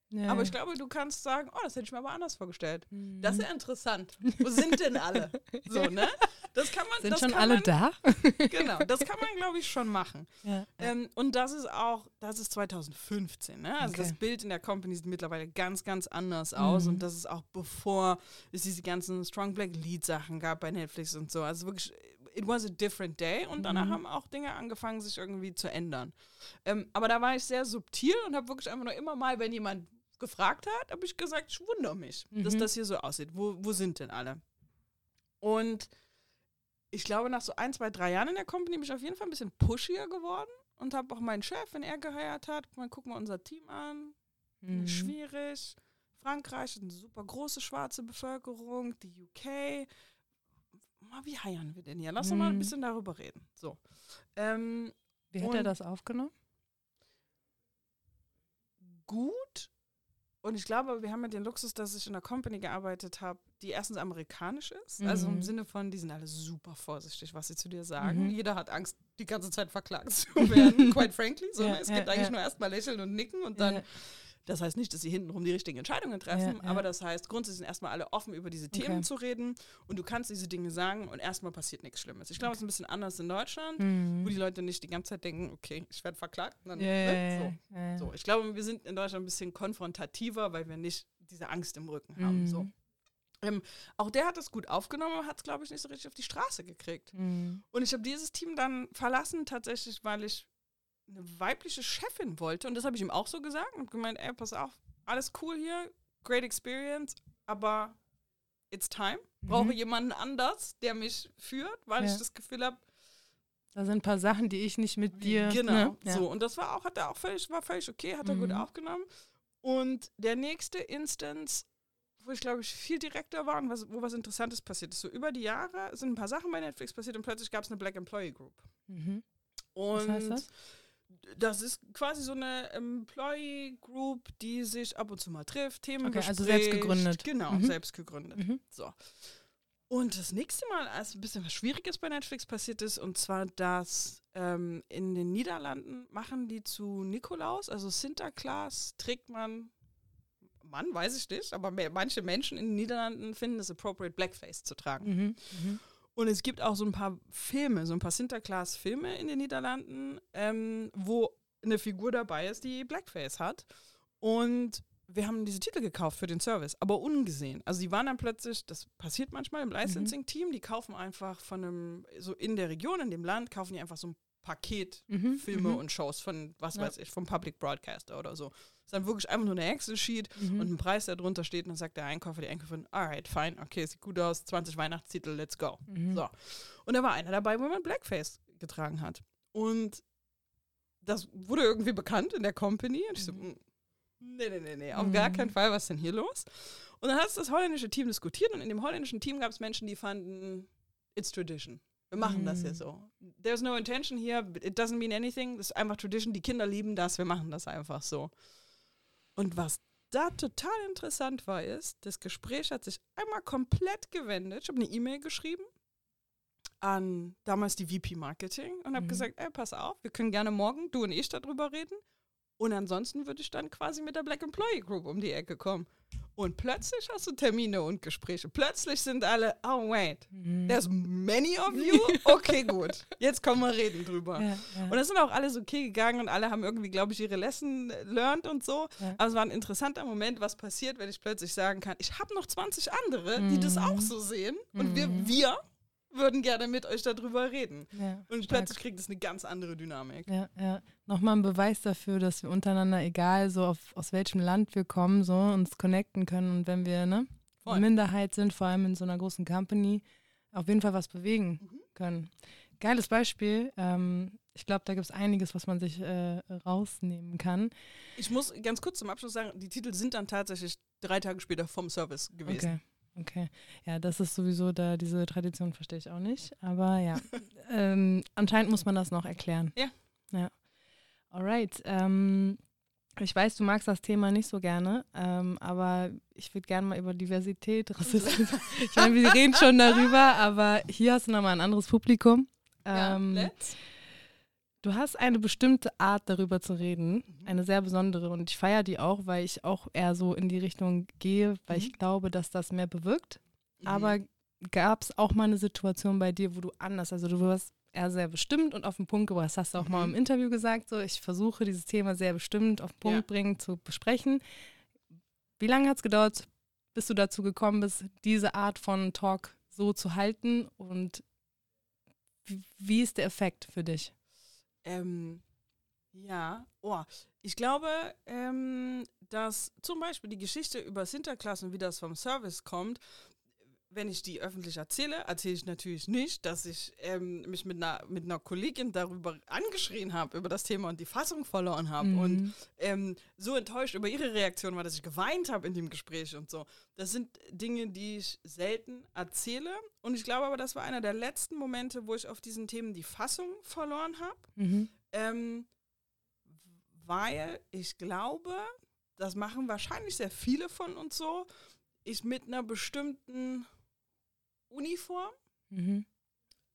ja. aber ich glaube, du kannst sagen, oh, das hätte ich mir aber anders vorgestellt. Mhm. Das ist ja interessant. Wo sind denn alle? So, ne? Das kann man, Sind schon alle man, da? Genau, das kann man, glaube ich, schon machen. Ja. Ähm, und das ist auch, das ist 2015. Ne? Also Okay. das Bild in der Company sieht mittlerweile ganz, ganz anders aus. Mhm. Und das ist auch bevor es diese ganzen Strong Black Lead Sachen gab bei Netflix und so. Also wirklich it was a different day und danach Mhm. haben auch Dinge angefangen, sich irgendwie zu ändern. Ähm, aber da war ich sehr subtil und habe wirklich einfach nur immer mal, wenn jemand gefragt hat, habe ich gesagt, ich wundere mich, dass Mhm. das hier so aussieht. Wo, wo sind denn alle? Und ich glaube, nach so ein, zwei, drei Jahren in der Company bin ich auf jeden Fall ein bisschen pushier geworden und habe auch meinen Chef, wenn er geheiert hat, mal, gucken wir unser Team an, Mhm. schwierig. Frankreich hat eine super große schwarze Bevölkerung, die UK. Mal, wie heiern wir denn hier? Lass uns mal ein Mhm. bisschen darüber reden. So. Ähm, Wie hat er das aufgenommen? gut. Und ich glaube, wir haben ja den Luxus, dass ich in einer Company gearbeitet habe, die erstens amerikanisch ist. Also im Mhm. Sinne von, die sind alle super vorsichtig, was sie zu dir sagen. Mhm. Jeder hat Angst, die ganze Zeit verklagt zu werden, quite frankly. So, Ja, es ja, gibt eigentlich ja. nur erstmal lächeln und nicken und dann. Das heißt nicht, dass sie hintenrum die richtigen Entscheidungen treffen, Ja, ja. aber das heißt, grundsätzlich sind erstmal alle offen, über diese Themen Okay. zu reden und du kannst diese Dinge sagen und erstmal passiert nichts Schlimmes. Ich glaube, es ist ein bisschen anders in Deutschland, Mhm. wo die Leute nicht die ganze Zeit denken, okay, ich werde verklagt. Dann, Ja, ne? so. ja. So, ich glaube, wir sind in Deutschland ein bisschen konfrontativer, weil wir nicht diese Angst im Rücken haben. Mhm. So. Ähm, auch der hat es gut aufgenommen, aber hat es, glaube ich, nicht so richtig auf die Straße gekriegt. Mhm. Und ich habe dieses Team dann verlassen, tatsächlich, weil ich eine weibliche Chefin wollte. Und das habe ich ihm auch so gesagt und gemeint, ey, pass auf, alles cool hier, great experience, aber it's time. Brauche Mhm. jemanden anders, der mich führt, weil Ja. ich das Gefühl habe, Da sind ein paar Sachen, die ich nicht mit dir. Genau. Ne? Ja. So, und das war auch, hat er auch völlig, war völlig okay, hat er gut Mhm. aufgenommen. Und der nächste Instance, wo ich glaube ich viel direkter war und was, wo was Interessantes passiert ist. So über die Jahre sind ein paar Sachen bei Netflix passiert und plötzlich gab es eine Black Employee Group. Mhm. Und Was heißt das? Das ist quasi so eine Employee Group, die sich ab und zu mal trifft, Themen Okay, also selbst gegründet. Genau, Mhm. selbst gegründet. Mhm. So. Und das nächste Mal, als ein bisschen was Schwieriges bei Netflix passiert ist, und zwar, dass ähm, in den Niederlanden machen die zu Nikolaus, also Sinterklaas, trägt man, Mann, weiß ich nicht, aber manche Menschen in den Niederlanden finden es appropriate, Blackface zu tragen. Mhm. Mhm. Und es gibt auch so ein paar Filme, so ein paar Sinterklaas-Filme in den Niederlanden, ähm, wo eine Figur dabei ist, die Blackface hat. Und wir haben diese Titel gekauft für den Service, aber ungesehen. Also die waren dann plötzlich, das passiert manchmal im Licensing-Team, die kaufen einfach von einem, so in der Region, in dem Land, kaufen die einfach so ein Paket Mhm. Filme Mhm. und Shows von, was Ja. weiß ich, vom Public Broadcaster oder so. ist dann wirklich einfach nur eine Excel-Sheet Mhm. und ein Preis, der drunter steht. Und dann sagt der Einkäufer, die Einkäuferin, alright, fine, okay, sieht gut aus, 20 Weihnachtstitel, let's go. Mhm. So. Und da war einer dabei, wo man Blackface getragen hat. Und das wurde irgendwie bekannt in der Company. Und ich so, Mhm. mm, nee, nee, nee, nee, auf gar Mhm. keinen Fall, was ist denn hier los? Und dann hat es das holländische Team diskutiert und in dem holländischen Team gab es Menschen, die fanden, it's tradition. Wir machen das Mhm. jetzt so. There's no intention here, it doesn't mean anything. Das ist einfach Tradition, die Kinder lieben das, wir machen das einfach so. Und was da total interessant war, ist, das Gespräch hat sich einmal komplett gewendet. Ich habe eine E-Mail geschrieben an damals die VP Marketing und habe Mhm. gesagt, ey, pass auf, wir können gerne morgen, du und ich, darüber reden. Und ansonsten würde ich dann quasi mit der Black Employee Group um die Ecke kommen. Und plötzlich hast du Termine und Gespräche. Plötzlich sind alle, oh wait, Mhm. there's many of you? Okay, gut. Jetzt können wir reden drüber. ja, ja. Und es sind auch alle so okay gegangen und alle haben irgendwie, glaube ich, ihre Lesson learned und so. Ja. Aber es war ein interessanter Moment, was passiert, wenn ich plötzlich sagen kann, ich habe noch 20 andere, die das Mhm. auch so sehen. Und wir, Mhm. wir würden gerne mit euch darüber reden. ja, Und stark. plötzlich kriegt es eine ganz andere Dynamik. Ja, ja. Nochmal ein Beweis dafür, dass wir untereinander, egal so auf, aus welchem Land wir kommen, so uns connecten können und wenn wir ne, Voll. eine Minderheit sind, vor allem in so einer großen Company, auf jeden Fall was bewegen Mhm. können. Geiles Beispiel. Ähm, ich glaube, da gibt es einiges, was man sich äh, rausnehmen kann. Ich muss ganz kurz zum Abschluss sagen, die Titel sind dann tatsächlich drei Tage später vom Service gewesen. Okay. Okay. Ja, das ist sowieso da, diese Tradition verstehe ich auch nicht. Aber ja, ähm, anscheinend muss man das noch erklären. Ja. Ja. Alright. Ähm, ich weiß, du magst das Thema nicht so gerne, ähm, aber ich würde gerne mal über Diversität, Rassismus. ich meine, wir reden schon darüber, aber hier hast du nochmal ein anderes Publikum. Ja, Ähm, let's. Du hast eine bestimmte Art, darüber zu reden, Mhm. eine sehr besondere. Und ich feiere die auch, weil ich auch eher so in die Richtung gehe, weil ich Mhm. glaube, dass das mehr bewirkt. Mhm. Aber gab es auch mal eine Situation bei dir, wo du anders, also du warst eher sehr bestimmt und auf den Punkt gebracht. Das hast du auch mal Mhm. im Interview gesagt, so ich versuche dieses Thema sehr bestimmt auf den Punkt Ja. bringen, zu besprechen. Wie lange hat es gedauert, bis du dazu gekommen bist, diese Art von Talk so zu halten und wie ist der Effekt für dich? Ähm, ja, oh, ich glaube, ähm, dass zum Beispiel die Geschichte über Sinterklaas und wie das vom Service kommt, wenn ich die öffentlich erzähle, erzähle ich natürlich nicht, dass ich ähm, mich mit einer, mit einer Kollegin darüber angeschrien habe, über das Thema und die Fassung verloren habe Mhm. und ähm, so enttäuscht über ihre Reaktion war, dass ich geweint habe in dem Gespräch und so. Das sind Dinge, die ich selten erzähle und ich glaube aber, das war einer der letzten Momente, wo ich auf diesen Themen die Fassung verloren habe. Mhm. Ähm, weil ich glaube, das machen wahrscheinlich sehr viele von uns so, ich mit einer bestimmten Uniform Mhm.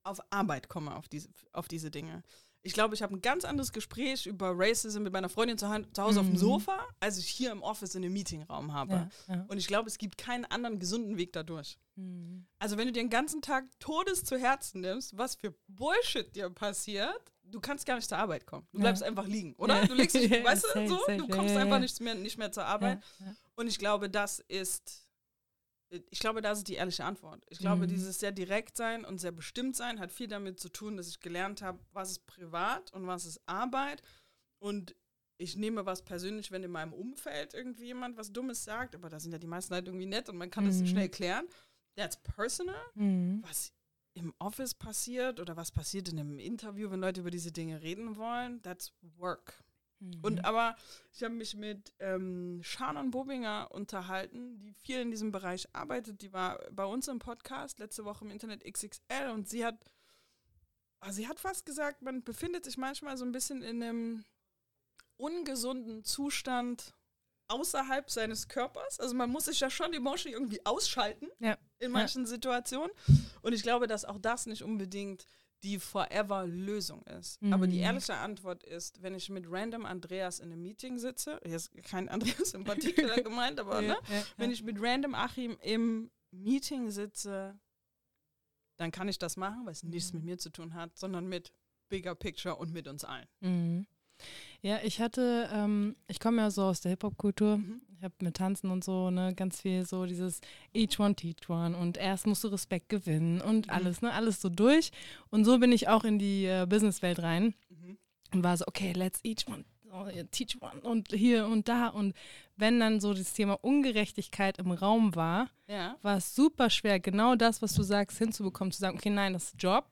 auf Arbeit komme, auf diese, auf diese Dinge. Ich glaube, ich habe ein ganz anderes Gespräch über Racism mit meiner Freundin zu, zu Hause auf dem Mhm. Sofa, als ich hier im Office in einem Meetingraum habe. Ja, ja. Und ich glaube, es gibt keinen anderen gesunden Weg dadurch. Mhm. Also wenn du dir den ganzen Tag Todes zu Herzen nimmst, was für Bullshit dir passiert, du kannst gar nicht zur Arbeit kommen. Du Ja. bleibst einfach liegen, oder? Du legst dich, weißt du, so, du kommst einfach nicht mehr, nicht mehr zur Arbeit. Und ich glaube, das ist, ich glaube, das ist die ehrliche Antwort. Ich glaube, Mhm. dieses sehr direkt sein und sehr bestimmt sein hat viel damit zu tun, dass ich gelernt habe, was ist privat und was ist Arbeit. Und ich nehme was persönlich, wenn in meinem Umfeld irgendwie jemand was Dummes sagt, aber da sind ja die meisten halt irgendwie nett und man kann das Mhm. schnell klären. That's personal Mhm. was im Office passiert oder was passiert in einem Interview, wenn Leute über diese Dinge reden wollen, that's work. Mhm. Und aber ich habe mich mit ähm, Shannon Bobinger unterhalten, die viel in diesem Bereich arbeitet. Die war bei uns im Podcast letzte Woche im Internet XXL und sie hat, ah, sie hat fast gesagt, man befindet sich manchmal so ein bisschen in einem ungesunden Zustand außerhalb seines Körpers. Also man muss sich ja schon emotionally irgendwie ausschalten Ja. in manchen Situationen. Und ich glaube, dass auch das nicht unbedingt die Forever-Lösung ist. Aber die Mhm. ehrliche Antwort ist, wenn ich mit random Andreas in einem Meeting sitze, hier ist kein Andreas im Particular gemeint, aber ne, ja, ja, wenn ja. ich mit random Achim im Meeting sitze, dann kann ich das machen, weil es nichts mit mir zu tun hat, sondern mit Bigger Picture und mit uns allen. Mhm. Ja, ich hatte, ähm, ich komme ja so aus der Hip-Hop-Kultur. Mhm. Ich habe mit Tanzen und so, ne, ganz viel so dieses each one teach one und erst musst du Respekt gewinnen und Mhm. alles, ne, alles so durch. Und so bin ich auch in die äh, Businesswelt rein Mhm. und war so, okay, let's each one, teach one und hier und da. Und wenn dann so das Thema Ungerechtigkeit im Raum war, Ja. war es super schwer, genau das, was du sagst, hinzubekommen, zu sagen, okay, nein, das ist Job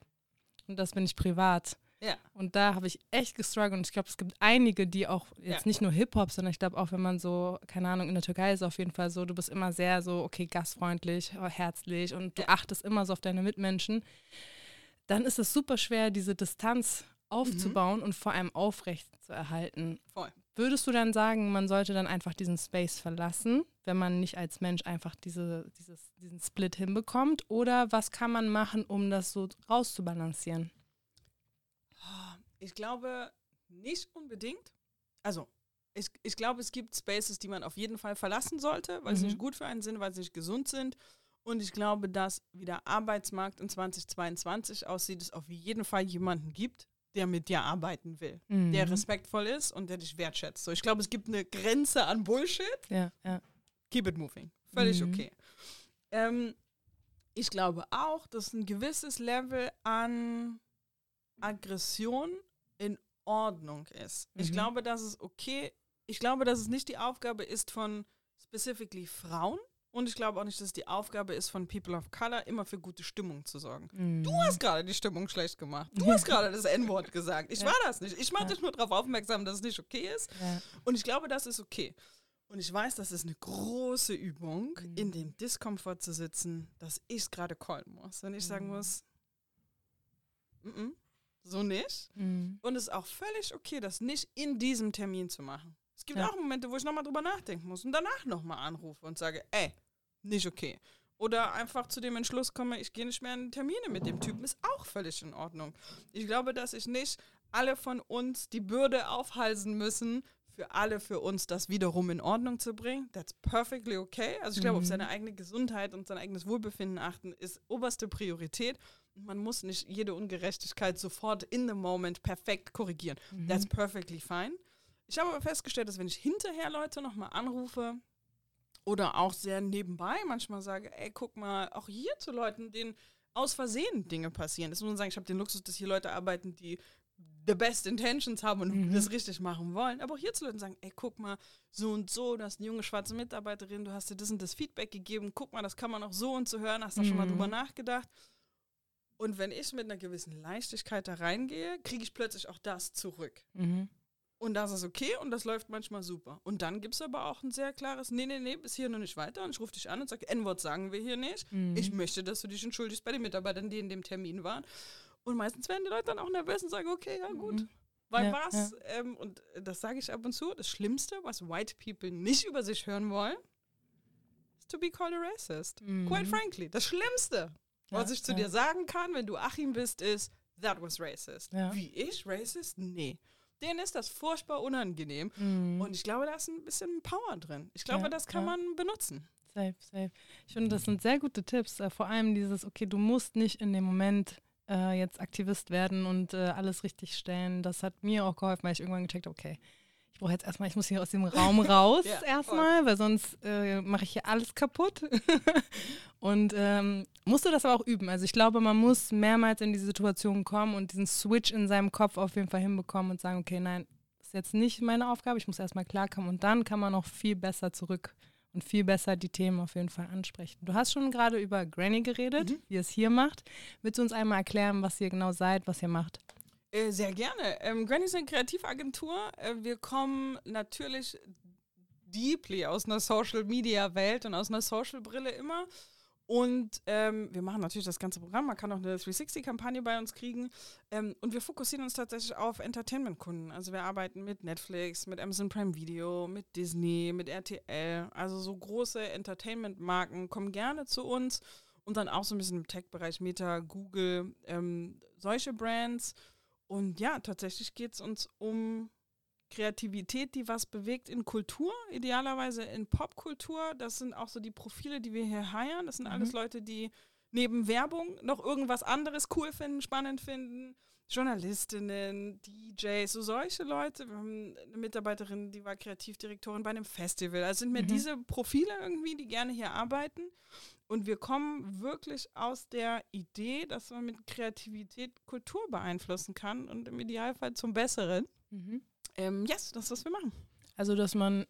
und das bin ich privat. Ja. Und da habe ich echt gestruggelt und ich glaube, es gibt einige, die auch jetzt Ja. nicht nur Hip-Hop, sondern ich glaube auch, wenn man so, keine Ahnung, in der Türkei ist auf jeden Fall so, du bist immer sehr so, okay, gastfreundlich, oh, herzlich und du Ja. achtest immer so auf deine Mitmenschen, dann ist es super schwer, diese Distanz aufzubauen und vor allem aufrecht zu erhalten. Voll. Würdest du dann sagen, man sollte dann einfach diesen Space verlassen, wenn man nicht als Mensch einfach diese, dieses, diesen Split hinbekommt? Oder was kann man machen, um das so rauszubalancieren? Ich glaube nicht unbedingt. Also, ich, ich glaube, es gibt Spaces, die man auf jeden Fall verlassen sollte, weil sie Mhm. nicht gut für einen sind, weil sie nicht gesund sind. Und ich glaube, dass wie der Arbeitsmarkt in 2022 aussieht, es auf jeden Fall jemanden gibt, der mit dir arbeiten will, der Mhm. respektvoll ist und der dich wertschätzt. So, ich glaube, es gibt eine Grenze an Bullshit. Ja, ja. Keep it moving. Völlig Mhm. okay. Ähm, ich glaube auch, dass ein gewisses Level an Aggression in Ordnung ist. Ich Mhm. glaube, dass es okay, ich glaube, dass es nicht die Aufgabe ist von specifically Frauen und ich glaube auch nicht, dass es die Aufgabe ist von People of Color, immer für gute Stimmung zu sorgen. Mhm. Du hast gerade die Stimmung schlecht gemacht. Du hast gerade das N-Wort gesagt. Ich Ja. war das nicht. Ich mache Ja. dich nur darauf aufmerksam, dass es nicht okay ist. Ja. Und ich glaube, das ist okay. Und ich weiß, das ist eine große Übung, Mhm. in dem Diskomfort zu sitzen, dass ich es gerade callen muss. Und ich sagen Mhm. muss, "Mm, mm, so nicht. Mhm. Und es ist auch völlig okay, das nicht in diesem Termin zu machen. Es gibt Ja. auch Momente, wo ich nochmal drüber nachdenken muss und danach nochmal anrufe und sage, ey, nicht okay. Oder einfach zu dem Entschluss komme, ich gehe nicht mehr in Termine mit dem Typen, ist auch völlig in Ordnung. Ich glaube, dass ich nicht alle von uns die Bürde aufhalsen müssen, für alle für uns das wiederum in Ordnung zu bringen. That's perfectly okay. Also ich glaube, auf Mhm. seine eigene Gesundheit und sein eigenes Wohlbefinden achten ist oberste Priorität. Man muss nicht jede Ungerechtigkeit sofort in the moment perfekt korrigieren. That's Mhm. perfectly fine. Ich habe aber festgestellt, dass wenn ich hinterher Leute nochmal anrufe oder auch sehr nebenbei manchmal sage, ey, guck mal, auch hier zu Leuten, denen aus Versehen Dinge passieren. Das muss man sagen, ich habe den Luxus, dass hier Leute arbeiten, die the best intentions haben und Mhm. das richtig machen wollen. Aber auch hier zu Leuten sagen, ey, guck mal, so und so, du hast eine junge schwarze Mitarbeiterin, du hast dir das und das Feedback gegeben, guck mal, das kann man auch so und so hören, hast du schon mal Mhm. drüber nachgedacht. Und wenn ich mit einer gewissen Leichtigkeit da reingehe, kriege ich plötzlich auch das zurück. Mhm. Und das ist okay und das läuft manchmal super. Und dann gibt es aber auch ein sehr klares, nee, nee, nee, bis hier noch nicht weiter. Und ich rufe dich an und sage, N-Wort sagen wir hier nicht. Mhm. Ich möchte, dass du dich entschuldigst bei den Mitarbeitern, die in dem Termin waren. Und meistens werden die Leute dann auch nervös und sagen, okay, ja gut. Mhm. Weil Ja, was, ähm, und das sage ich ab und zu, das Schlimmste, was White People nicht über sich hören wollen, ist to be called a racist. Mhm. Quite frankly, das Schlimmste, was Ja, ich zu ja. dir sagen kann, wenn du Achim bist, ist, that was racist. Ja. Wie ich racist? Nee. Denen ist das furchtbar unangenehm. Mhm. Und ich glaube, da ist ein bisschen Power drin. Ich glaube, Ja, das kann ja. man benutzen. Safe, safe. Ich finde, das sind sehr gute Tipps. Äh, vor allem dieses, okay, du musst nicht in dem Moment äh, jetzt Aktivist werden und äh, alles richtig stellen. Das hat mir auch geholfen, weil ich irgendwann gecheckt habe, okay, ich brauche jetzt erstmal, ich muss hier aus dem Raum raus Ja, erstmal, weil sonst äh, mache ich hier alles kaputt. und ähm, musst du das aber auch üben. Also ich glaube, man muss mehrmals in die Situation kommen und diesen Switch in seinem Kopf auf jeden Fall hinbekommen und sagen, okay, nein, das ist jetzt nicht meine Aufgabe, ich muss erstmal klarkommen und dann kann man auch viel besser zurück und viel besser die Themen auf jeden Fall ansprechen. Du hast schon gerade über Granny geredet, Mhm. wie ihr es hier macht. Willst du uns einmal erklären, was ihr genau seid, was ihr macht? Äh, sehr gerne. Ähm, Granny ist eine Kreativagentur. Äh, wir kommen natürlich deeply aus einer Social-Media-Welt und aus einer Social-Brille immer. Und ähm, wir machen natürlich das ganze Programm. Man kann auch eine 360-Kampagne bei uns kriegen. Ähm, und wir fokussieren uns tatsächlich auf Entertainment-Kunden. Also wir arbeiten mit Netflix, mit Amazon Prime Video, mit Disney, mit RTL. Also so große Entertainment-Marken kommen gerne zu uns. Und dann auch so ein bisschen im Tech-Bereich Meta, Google, ähm, solche Brands. Und ja, tatsächlich geht es uns um Kreativität, die was bewegt in Kultur, idealerweise in Popkultur. Das sind auch so die Profile, die wir hier heiern. Das sind Mhm. alles Leute, die neben Werbung noch irgendwas anderes cool finden, spannend finden. Journalistinnen, DJs, so solche Leute. Wir haben eine Mitarbeiterin, die war Kreativdirektorin bei einem Festival. Also sind mir Mhm. diese Profile irgendwie, die gerne hier arbeiten. Und wir kommen wirklich aus der Idee, dass man mit Kreativität Kultur beeinflussen kann und im Idealfall zum Besseren. Ähm, yes, das ist, was wir machen. Also, dass man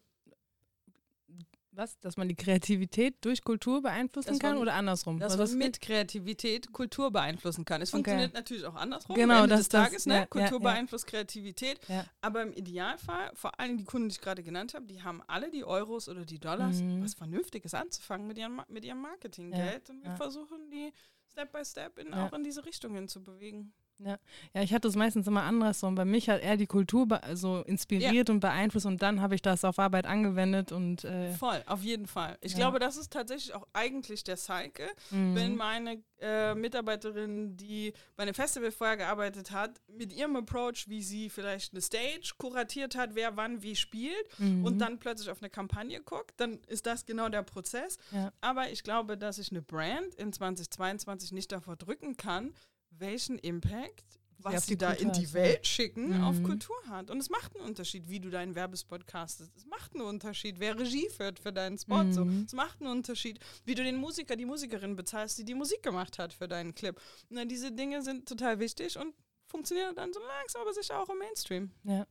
was, dass man die Kreativität durch Kultur beeinflussen Dass kann man- oder andersrum? Dass Weil man das mit Kreativität Kultur beeinflussen kann. Es Okay. funktioniert natürlich auch andersrum. Genau, Ende das- des das- ne? ja, Kultur ja. beeinflusst Kreativität. Ja. Aber im Idealfall, vor allem die Kunden, die ich gerade genannt habe, die haben alle die Euros oder die Dollars, Mhm. was Vernünftiges anzufangen mit ihrem, mit ihrem Marketinggeld. Und wir versuchen, die Step by Step in, auch in diese Richtung hin zu bewegen. Ja, ich hatte es meistens immer andersrum. Bei mich hat er die Kultur also inspiriert und beeinflusst und dann habe ich das auf Arbeit angewendet und äh, Voll, auf jeden Fall. Ich Ja. glaube, das ist tatsächlich auch eigentlich der Cycle. mhm. wenn meine äh, Mitarbeiterin, die bei einem Festival vorher gearbeitet hat, mit ihrem Approach, wie sie vielleicht eine Stage kuratiert hat, wer wann wie spielt Mhm. und dann plötzlich auf eine Kampagne guckt, dann ist das genau der Prozess. Ja. Aber ich glaube, dass ich eine Brand in 2022 nicht davor drücken kann, welchen Impact was sie da in die hat, Welt schicken, Mhm. auf Kultur hat. Und es macht einen Unterschied, wie du deinen Werbespot castest. Es macht einen Unterschied, wer Regie führt für deinen Spot. So. Mhm. Es macht einen Unterschied, wie du den Musiker, die Musikerin bezahlst, die die Musik gemacht hat für deinen Clip. Na, diese Dinge sind total wichtig und funktionieren dann so langsam, aber sicher auch im Mainstream. Ja.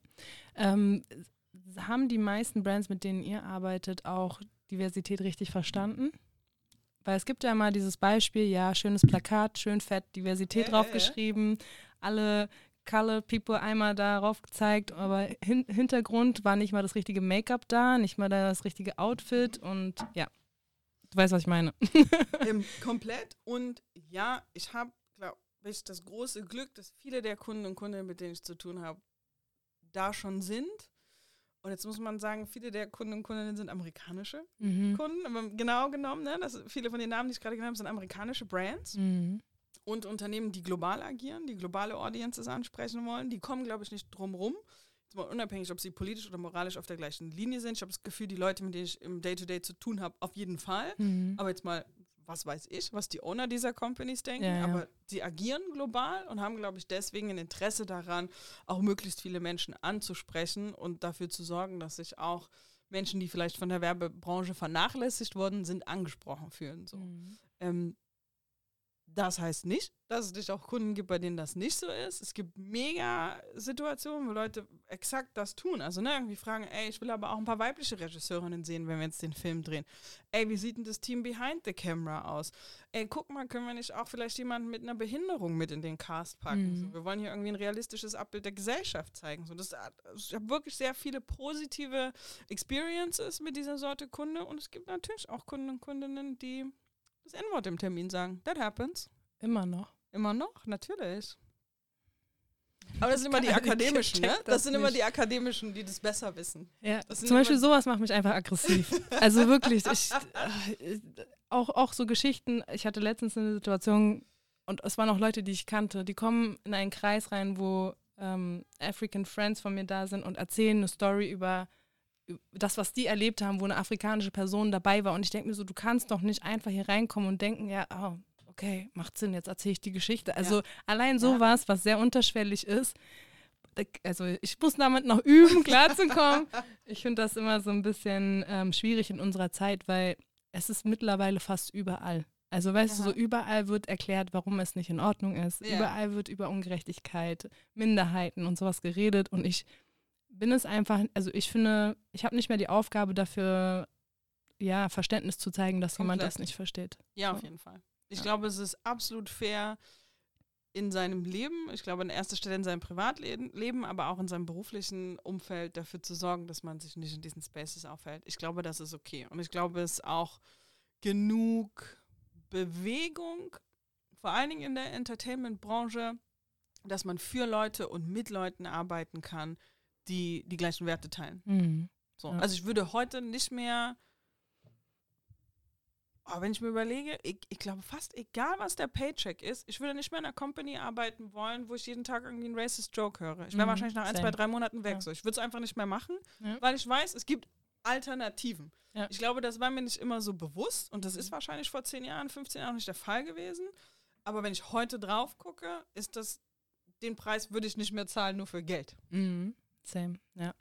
Ähm, haben die meisten Brands, mit denen ihr arbeitet, auch Diversität richtig verstanden? Weil es gibt ja immer dieses Beispiel, ja, schönes Plakat, schön fett Diversität Ja, ja, ja. draufgeschrieben, alle Color People einmal darauf gezeigt, aber hin Hintergrund war nicht mal das richtige Make-up da, nicht mal das richtige Outfit und ja, du weißt, was ich meine. ähm, komplett. Und ja, ich habe, glaube ich, das große Glück, dass viele der Kunden und Kundinnen, mit denen ich zu tun habe, da schon sind. Und jetzt muss man sagen, viele der Kunden und Kundinnen sind amerikanische Mhm. Kunden. Aber genau genommen, ne, das, viele von den Namen, die ich gerade genannt habe, sind amerikanische Brands Mhm. und Unternehmen, die global agieren, die globale Audiences ansprechen wollen. Die kommen, glaube ich, nicht drum rum. Jetzt mal unabhängig, ob sie politisch oder moralisch auf der gleichen Linie sind. Ich habe das Gefühl, die Leute, mit denen ich im Day-to-Day zu tun habe, auf jeden Fall. Mhm. Aber jetzt mal, was weiß ich, was die Owner dieser Companies denken. Ja, ja. Aber sie agieren global und haben, glaube ich, deswegen ein Interesse daran, auch möglichst viele Menschen anzusprechen und dafür zu sorgen, dass sich auch Menschen, die vielleicht von der Werbebranche vernachlässigt worden sind, angesprochen fühlen. So. Mhm. Ähm, Das heißt nicht, dass es nicht auch Kunden gibt, bei denen das nicht so ist. Es gibt mega Situationen, wo Leute exakt das tun. Also ne, irgendwie fragen, ey, ich will aber auch ein paar weibliche Regisseurinnen sehen, wenn wir jetzt den Film drehen. Ey, wie sieht denn das Team behind the camera aus? Ey, guck mal, können wir nicht auch vielleicht jemanden mit einer Behinderung mit in den Cast packen? Mhm. So, wir wollen hier irgendwie ein realistisches Abbild der Gesellschaft zeigen. So, das, ich habe wirklich sehr viele positive Experiences mit dieser Sorte Kunde und es gibt natürlich auch Kunden und Kundinnen, die das N-Wort im Termin sagen. That happens. Immer noch. Immer noch, natürlich. Aber das sind immer die akademischen, ne? das Das sind immer nicht. die akademischen, die das besser wissen. Ja, zum Beispiel immer- sowas macht mich einfach aggressiv. Also wirklich, ich, äh, auch, auch so Geschichten. Ich hatte letztens eine Situation und es waren auch Leute, die ich kannte, die kommen in einen Kreis rein, wo ähm, African Friends von mir da sind und erzählen eine Story über das, was die erlebt haben, wo eine afrikanische Person dabei war. Und ich denke mir so, du kannst doch nicht einfach hier reinkommen und denken, ja, oh, okay, macht Sinn, jetzt erzähle ich die Geschichte. Also allein sowas, was sehr unterschwellig ist, also ich muss damit noch üben, klarzukommen. Ich finde das immer so ein bisschen ähm, schwierig in unserer Zeit, weil es ist mittlerweile fast überall. Also weißt du, Aha. so überall wird erklärt, warum es nicht in Ordnung ist. Ja. Überall wird über Ungerechtigkeit, Minderheiten und sowas geredet. Und ich bin es einfach, also ich finde, ich habe nicht mehr die Aufgabe dafür, ja, Verständnis zu zeigen, dass jemand Komplett. das nicht versteht. Ja, So. auf jeden Fall. Ich Ja. glaube, es ist absolut fair in seinem Leben, ich glaube an erster Stelle in seinem Privatleben, Leben, aber auch in seinem beruflichen Umfeld dafür zu sorgen, dass man sich nicht in diesen Spaces aufhält. Ich glaube, das ist okay. Und ich glaube, es ist auch genug Bewegung, vor allen Dingen in der Entertainment-Branche, dass man für Leute und mit Leuten arbeiten kann, die die gleichen Werte teilen. Mhm. So. Ja. Also ich würde heute nicht mehr, aber wenn ich mir überlege, ich, ich glaube fast egal, was der Paycheck ist, ich würde nicht mehr in einer Company arbeiten wollen, wo ich jeden Tag irgendwie einen racist Joke höre. Ich wäre Mhm, wahrscheinlich nach ein, same. zwei, drei Monaten weg. Ja. So. Ich würde es einfach nicht mehr machen, Ja. weil ich weiß, es gibt Alternativen. Ich glaube, das war mir nicht immer so bewusst und das ist wahrscheinlich vor 10 Jahren, 15 Jahren nicht der Fall gewesen. Aber wenn ich heute drauf gucke, ist das, den Preis würde ich nicht mehr zahlen, nur für Geld. Mhm. Same, ja.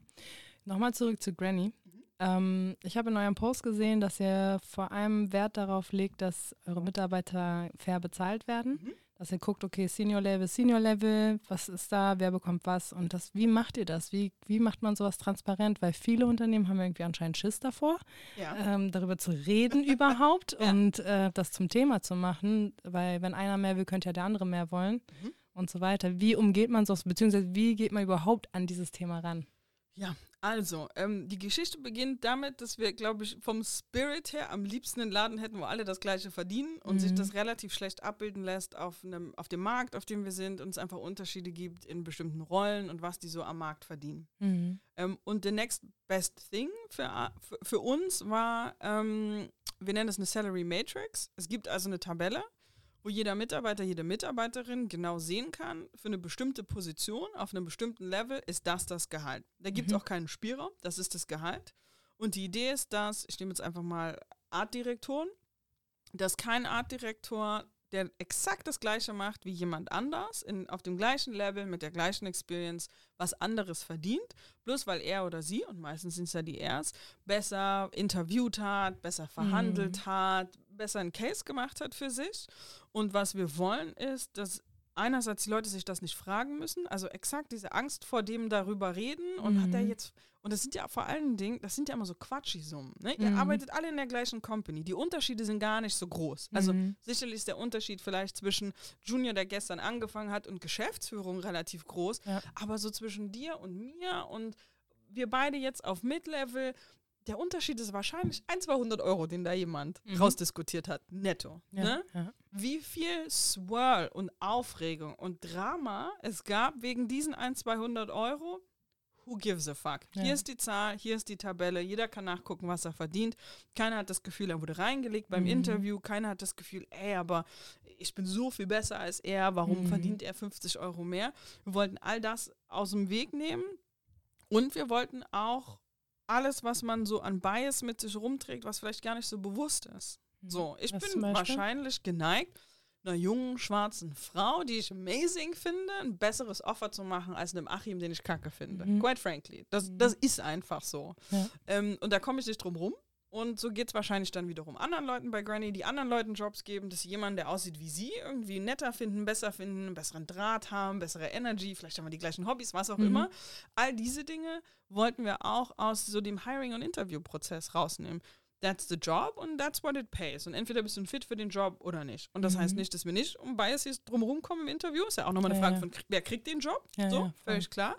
Nochmal zurück zu Granny. Mhm. Ähm, ich habe in eurem Post gesehen, dass ihr vor allem Wert darauf legt, dass eure Mitarbeiter fair bezahlt werden. Mhm. Dass ihr guckt, okay, Senior Level, Senior Level, was ist da, wer bekommt was und das, wie macht ihr das? Wie, wie macht man sowas transparent? Weil viele Unternehmen haben irgendwie anscheinend Schiss davor, Ja. ähm, darüber zu reden überhaupt Ja. und äh, das zum Thema zu machen, weil wenn einer mehr will, könnte ja der andere mehr wollen Mhm. Und so weiter. Wie umgeht man sowas, beziehungsweise wie geht man überhaupt an dieses Thema ran? Ja, also, ähm, die Geschichte beginnt damit, dass wir, glaube ich, vom Spirit her am liebsten einen Laden hätten, wo alle das Gleiche verdienen und sich Mhm. das relativ schlecht abbilden lässt auf, einem, auf dem Markt, auf dem wir sind und es einfach Unterschiede gibt in bestimmten Rollen und was die so am Markt verdienen. Mhm. Ähm, und the next best thing für, für, für uns war, ähm, wir nennen es eine Salary Matrix. Es gibt also eine Tabelle, wo jeder Mitarbeiter, jede Mitarbeiterin genau sehen kann, für eine bestimmte Position auf einem bestimmten Level ist das das Gehalt. Da gibt es Mhm. auch keinen Spielraum, das ist das Gehalt. Und die Idee ist, dass, ich nehme jetzt einfach mal Artdirektoren, dass kein Artdirektor, der exakt das Gleiche macht wie jemand anders, in, auf dem gleichen Level, mit der gleichen Experience, was anderes verdient, bloß weil er oder sie, und meistens sind es ja die Ers, besser interviewt hat, besser verhandelt hat, besser einen Case gemacht hat für sich. Und was wir wollen, ist, dass einerseits die Leute sich das nicht fragen müssen, also exakt diese Angst vor dem darüber reden und hat er Mhm. jetzt, und das sind ja vor allen Dingen, das sind ja immer so Quatschi-Summen. Ne? Ihr Mhm. arbeitet alle in der gleichen Company. Die Unterschiede sind gar nicht so groß. Also Mhm. sicherlich ist der Unterschied vielleicht zwischen Junior, der gestern angefangen hat, und Geschäftsführung relativ groß, Ja. aber so zwischen dir und mir und wir beide jetzt auf Mid-Level, der Unterschied ist wahrscheinlich ein, 200 Euro, den da jemand Mhm. rausdiskutiert hat, netto. Ja, Ne? ja. wie viel Swirl und Aufregung und Drama es gab wegen diesen 1, 200 Euro. Who gives a fuck? Ja. Hier ist die Zahl, hier ist die Tabelle, jeder kann nachgucken, was er verdient. Keiner hat das Gefühl, er wurde reingelegt beim Mhm. Interview. Keiner hat das Gefühl, ey, aber ich bin so viel besser als er, warum Mhm. verdient er 50 Euro mehr? Wir wollten all das aus dem Weg nehmen und wir wollten auch alles, was man so an Bias mit sich rumträgt, was vielleicht gar nicht so bewusst ist. So, ich Was bin wahrscheinlich geneigt, einer jungen schwarzen Frau, die ich amazing finde, ein besseres Offer zu machen als einem Achim, den ich kacke finde. Mhm. Quite frankly. Das, Mhm. das ist einfach so. Ja. Ähm, und da komme ich nicht drum rum. Und so geht es wahrscheinlich dann wiederum anderen Leuten bei Granny, die anderen Leuten Jobs geben, dass sie jemanden, der aussieht wie sie, irgendwie netter finden, besser finden, einen besseren Draht haben, bessere Energy, vielleicht haben wir die gleichen Hobbys, was auch Mhm. immer. All diese Dinge wollten wir auch aus so dem Hiring- und Interviewprozess rausnehmen. That's the job und that's what it pays. Und entweder bist du ein Fit für den Job oder nicht. Und das Mhm. heißt nicht, dass wir nicht um Biases drumherum kommen im Interview. Ist ja auch nochmal eine Ja, Frage ja. von, wer kriegt den Job? Ja, so, völlig klar.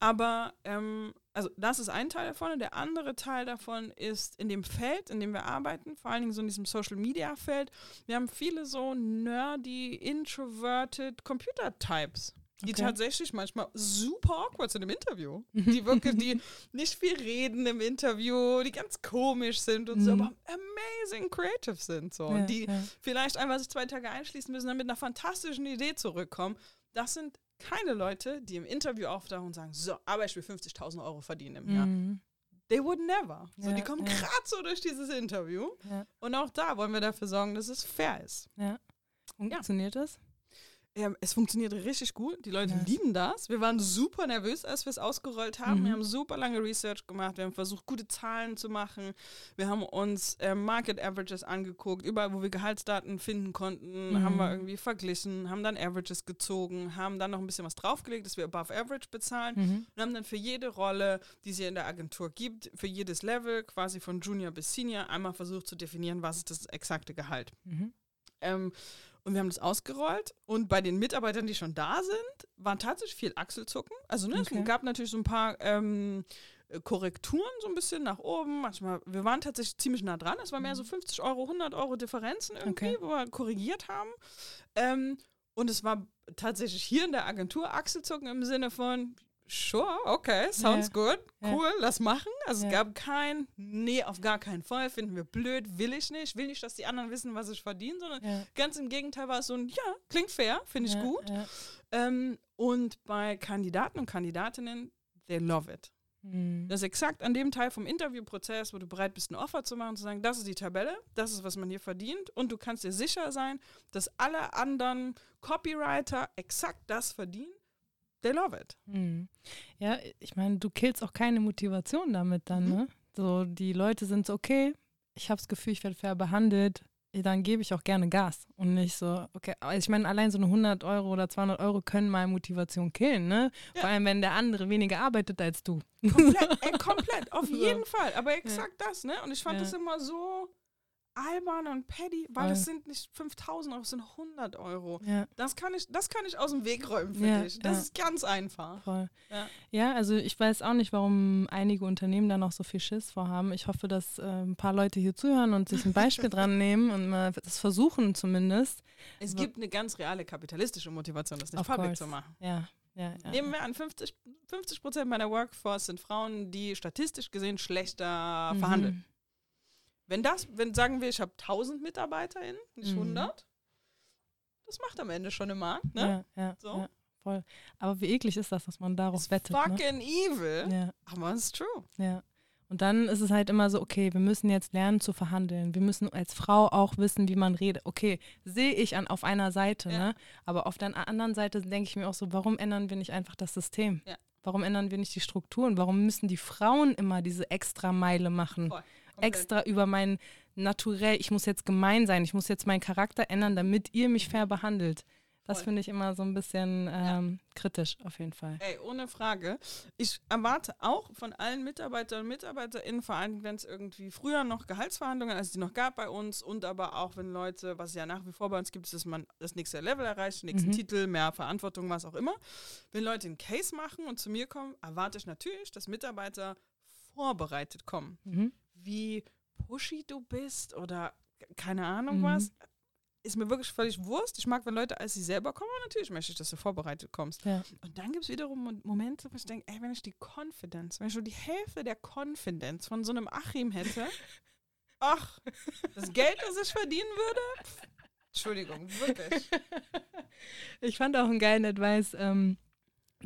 Aber ähm, also das ist ein Teil davon und der andere Teil davon ist in dem Feld, in dem wir arbeiten, vor allen Dingen so in diesem Social Media Feld. Wir haben viele so nerdy, introverted Computer Types. Die Okay. tatsächlich manchmal super awkward sind im Interview. Die wirklich, die nicht viel reden im Interview, die ganz komisch sind und so, Mhm. aber amazing creative sind. So. Ja, Und die ja. vielleicht einfach sich zwei Tage einschließen müssen, dann mit einer fantastischen Idee zurückkommen. Das sind keine Leute, die im Interview auftauchen und sagen, so, aber ich will 50.000 Euro verdienen im Jahr. Mhm. They would never. So, Ja, die kommen ja. gerade so durch dieses Interview. Ja. Und auch da wollen wir dafür sorgen, dass es fair ist. Ja. Funktioniert das? Ähm, es funktioniert richtig gut. Die Leute Nice. lieben das. Wir waren super nervös, als wir es ausgerollt haben. Mhm. Wir haben super lange Research gemacht. Wir haben versucht, gute Zahlen zu machen. Wir haben uns ähm, Market Averages angeguckt. Überall, wo wir Gehaltsdaten finden konnten, Mhm. haben wir irgendwie verglichen, haben dann Averages gezogen, haben dann noch ein bisschen was draufgelegt, dass wir above average bezahlen. Mhm. Und haben dann für jede Rolle, die es hier in der Agentur gibt, für jedes Level, quasi von Junior bis Senior, einmal versucht zu definieren, was ist das exakte Gehalt. Mhm. Ähm, und wir haben das ausgerollt. Und bei den Mitarbeitern, die schon da sind, war tatsächlich viel Achselzucken. Also ne, Okay. es gab natürlich so ein paar ähm, äh, Korrekturen so ein bisschen nach oben. Manchmal, wir waren tatsächlich ziemlich nah dran. Es war mehr so 50 Euro, 100 Euro Differenzen irgendwie, Okay. wo wir korrigiert haben. Ähm, und es war tatsächlich hier in der Agentur Achselzucken im Sinne von, sure, okay, sounds Ja. good, Ja. cool, lass machen. Also Ja. es gab kein, nee, auf gar keinen Fall, finden wir blöd, will ich nicht, will nicht, dass die anderen wissen, was ich verdiene, sondern Ja. Ganz im Gegenteil war es so ein, ja, klingt fair, finde ich ja, gut. Ja. Ähm, und bei Kandidaten und Kandidatinnen, they love it. Mhm. Das ist exakt an dem Teil vom Interviewprozess, wo du bereit bist, ein Offer zu machen, zu sagen, das ist die Tabelle, das ist, was man hier verdient und du kannst dir sicher sein, dass alle anderen Copywriter exakt das verdienen. They love it. Mhm. Ja, ich meine, du killst auch keine Motivation damit dann, Mhm. ne? So, die Leute sind so, okay, ich habe das Gefühl, ich werde fair behandelt, dann gebe ich auch gerne Gas und nicht so, okay, aber ich meine, allein so eine 100 Euro oder 200 Euro können mal Motivation killen, ne? Ja. Vor allem, wenn der andere weniger arbeitet als du. Komplett, ey, komplett, auf jeden Fall. Aber exakt das, ne? Und ich fand Ja. das immer so albern und petty, weil das sind nicht 5000 Euro, das sind 100 Euro. Ja, Das kann ich, das kann ich aus dem Weg räumen für Ja, dich. Das ja. ist ganz einfach. voll. Ja. Also ich weiß auch nicht, warum einige Unternehmen da noch so viel Schiss vorhaben. Ich hoffe, dass äh, ein paar Leute hier zuhören und sich ein Beispiel dran nehmen und mal das versuchen zumindest. Es Aber- gibt eine ganz reale kapitalistische Motivation, das nicht public course. zu machen. Ja, ja, ja. Nehmen wir an, 50 Prozent meiner Workforce sind Frauen, die statistisch gesehen schlechter Mhm. verhandeln. Wenn das, wenn sagen wir, ich habe 1000 MitarbeiterInnen, nicht Mhm. 100, das macht am Ende schon eine Markt, ne? Ja, ja, So. ja, voll. Aber wie eklig ist das, dass man darauf It's wettet? Ne? fucking evil, Ja, aber it's true. ja. Und dann ist es halt immer so, okay, wir müssen jetzt lernen zu verhandeln. Wir müssen als Frau auch wissen, wie man redet. Okay, sehe ich an, auf einer Seite, Ja. ne? Aber auf der anderen Seite denke ich mir auch so, warum ändern wir nicht einfach das System? Ja. Warum ändern wir nicht die Strukturen? Warum müssen die Frauen immer diese extra Meile machen? Voll. Extra über mein Naturell, ich muss jetzt gemein sein, ich muss jetzt meinen Charakter ändern, damit ihr mich fair behandelt. Das finde ich immer so ein bisschen ähm, kritisch, auf jeden Fall. Ey, ohne Frage. Ich erwarte auch von allen Mitarbeitern und MitarbeiterInnen, vor allem wenn es irgendwie früher noch Gehaltsverhandlungen, als es die noch gab bei uns und aber auch wenn Leute, was es ja nach wie vor bei uns gibt, ist, dass man das nächste Level erreicht, den nächsten Mhm. Titel, mehr Verantwortung, was auch immer. Wenn Leute einen Case machen und zu mir kommen, erwarte ich natürlich, dass Mitarbeiter vorbereitet kommen. Mhm. Wie pushy du bist oder keine Ahnung Mhm. was. Ist mir wirklich völlig Wurst. Ich mag, wenn Leute als sie selber kommen, aber natürlich möchte ich, dass du vorbereitet kommst. Ja. Und dann gibt es wiederum Mo- Momente, wo ich denke, ey, wenn ich die Confidence, wenn ich schon die Hälfte der Confidence von so einem Achim hätte, ach, das Geld, das ich verdienen würde, pff, Entschuldigung, wirklich. Ich fand auch einen geilen Advice ähm,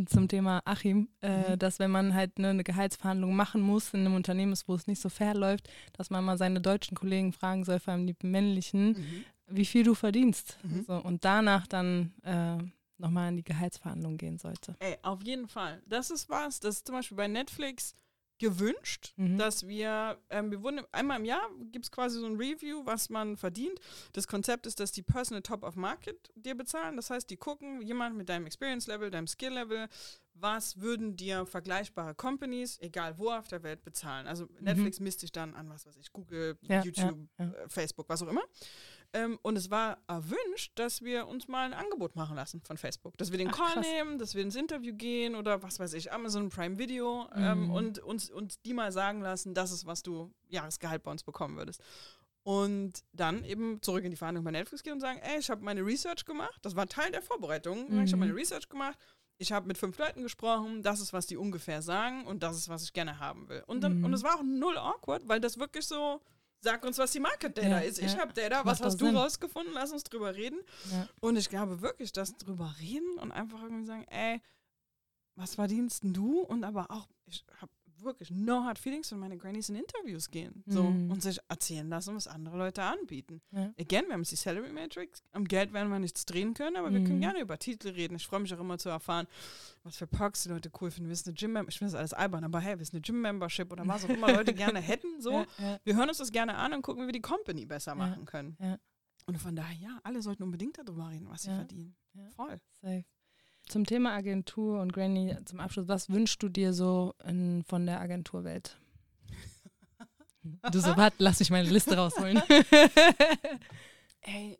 zum Thema Achim, äh, Mhm. dass wenn man halt ne, eine Gehaltsverhandlung machen muss in einem Unternehmen, ist, wo es nicht so fair läuft, dass man mal seine deutschen Kollegen fragen soll, vor allem die männlichen, Mhm. wie viel du verdienst. Mhm. So, und danach dann äh, nochmal in die Gehaltsverhandlung gehen sollte. Ey, auf jeden Fall. Das ist was, das ist zum Beispiel bei Netflix gewünscht, Mhm. dass wir, ähm, wir wurden einmal im Jahr gibt es quasi so ein Review, was man verdient. Das Konzept ist, dass die Personal Top of Market dir bezahlen. Das heißt, die gucken, jemand mit deinem Experience Level, deinem Skill Level, was würden dir vergleichbare Companies, egal wo auf der Welt, bezahlen. Also Netflix misst sich dann an, was weiß ich, Google, Ja, YouTube, ja, ja. Äh, Facebook, was auch immer. Ähm, und es war erwünscht, dass wir uns mal ein Angebot machen lassen von Facebook. Dass wir den Ach, Call krass. nehmen, dass wir ins Interview gehen oder was weiß ich, Amazon Prime Video ähm, Mhm. und uns, uns die mal sagen lassen, das ist, was du Jahresgehalt bei uns bekommen würdest. Und dann eben zurück in die Verhandlung bei Netflix gehen und sagen, ey, ich habe meine Research gemacht. Das war Teil der Vorbereitung. Ich habe Mhm. meine Research gemacht. Ich habe mit fünf Leuten gesprochen. Das ist, was die ungefähr sagen und das ist, was ich gerne haben will. Und, dann, Mhm. und es war auch null awkward, weil das wirklich so, sag uns, was die Market Data Ja, ist. Ich ja. habe Data, Macht was doch hast du Sinn. rausgefunden? Lass uns drüber reden. Ja. Und ich glaube wirklich, dass drüber reden und einfach irgendwie sagen, ey, was verdienst denn du? Und aber auch, ich habe wirklich no hard feelings, wenn meine Grannies in Interviews gehen. So Mhm. und sich erzählen lassen, was andere Leute anbieten. Ja. Again, wir haben die Salary Matrix. Am Geld werden wir nichts drehen können, aber wir können Mhm. gerne über Titel reden. Ich freue mich auch immer zu erfahren, was für Perks die Leute cool finden. Wir sind eine Gym Ich finde das alles albern, aber hey, wir sind eine Gym-Membership oder was auch immer Leute gerne hätten. So. Ja, ja. Wir hören uns das gerne an und gucken, wie wir die Company besser machen können. Und von daher, ja, alle sollten unbedingt darüber reden, was sie verdienen. Voll. Safe. Zum Thema Agentur und Granny zum Abschluss, was wünschst du dir so in, von der Agenturwelt? Du so, warte, lass mich meine Liste rausholen. Ey,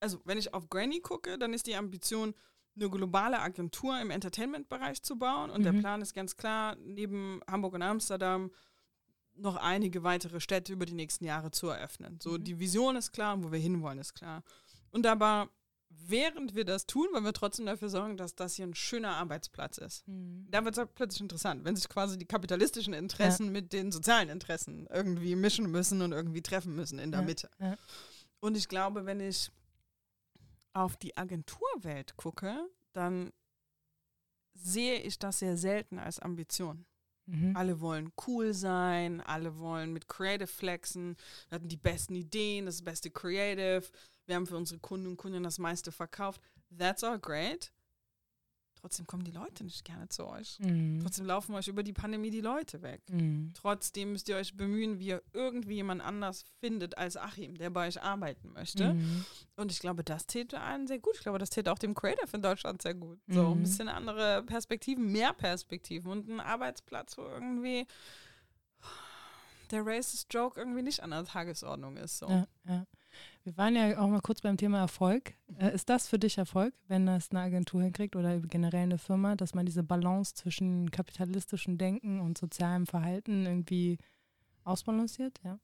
also wenn ich auf Granny gucke, dann ist die Ambition, eine globale Agentur im Entertainment-Bereich zu bauen. Und der Mhm. Plan ist ganz klar, neben Hamburg und Amsterdam noch einige weitere Städte über die nächsten Jahre zu eröffnen. So, Mhm. die Vision ist klar und wo wir hinwollen, ist klar. Und aber während wir das tun, wollen wir trotzdem dafür sorgen, dass das hier ein schöner Arbeitsplatz ist. Mhm. Da wird es plötzlich interessant, wenn sich quasi die kapitalistischen Interessen mit den sozialen Interessen irgendwie mischen müssen und irgendwie treffen müssen in der Ja, Mitte. ja. Und ich glaube, wenn ich auf die Agenturwelt gucke, dann sehe ich das sehr selten als Ambition. Mhm. Alle wollen cool sein, alle wollen mit Creative flexen, hatten die besten Ideen, das beste Creative, wir haben für unsere Kunden und Kunden das meiste verkauft. That's all great. Trotzdem kommen die Leute nicht gerne zu euch. Mhm. Trotzdem laufen euch über die Pandemie die Leute weg. Mhm. Trotzdem müsst ihr euch bemühen, wie ihr irgendwie jemand anders findet als Achim, der bei euch arbeiten möchte. Mhm. Und ich glaube, das täte allen sehr gut. Ich glaube, das täte auch dem Creative in Deutschland sehr gut. So ein Mhm. bisschen andere Perspektiven, mehr Perspektiven und ein Arbeitsplatz, wo irgendwie der Racist Joke irgendwie nicht an der Tagesordnung ist. So. Ja, ja. Wir waren ja auch mal kurz beim Thema Erfolg. Äh, ist das für dich Erfolg, wenn das eine Agentur hinkriegt oder generell eine Firma, dass man diese Balance zwischen kapitalistischem Denken und sozialem Verhalten irgendwie ausbalanciert? Ja.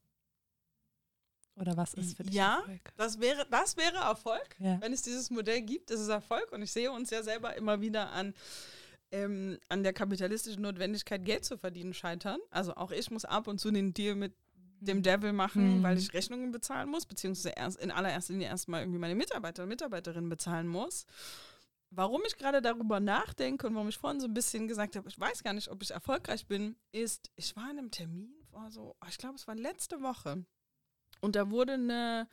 Oder was ist für dich Ja. Erfolg? Das, wäre, das wäre Erfolg. Ja. Wenn es dieses Modell gibt, ist es Erfolg. Und ich sehe uns ja selber immer wieder an, ähm, an der kapitalistischen Notwendigkeit, Geld zu verdienen, scheitern. Also auch ich muss ab und zu den Deal mit dem Devil machen, Mhm. weil ich Rechnungen bezahlen muss, beziehungsweise erst in allererster Linie erstmal irgendwie meine Mitarbeiter und Mitarbeiterinnen bezahlen muss. Warum ich gerade darüber nachdenke und warum ich vorhin so ein bisschen gesagt habe, ich weiß gar nicht, ob ich erfolgreich bin, ist, ich war in einem Termin, war so, ich glaube, es war letzte Woche. Und da wurde eine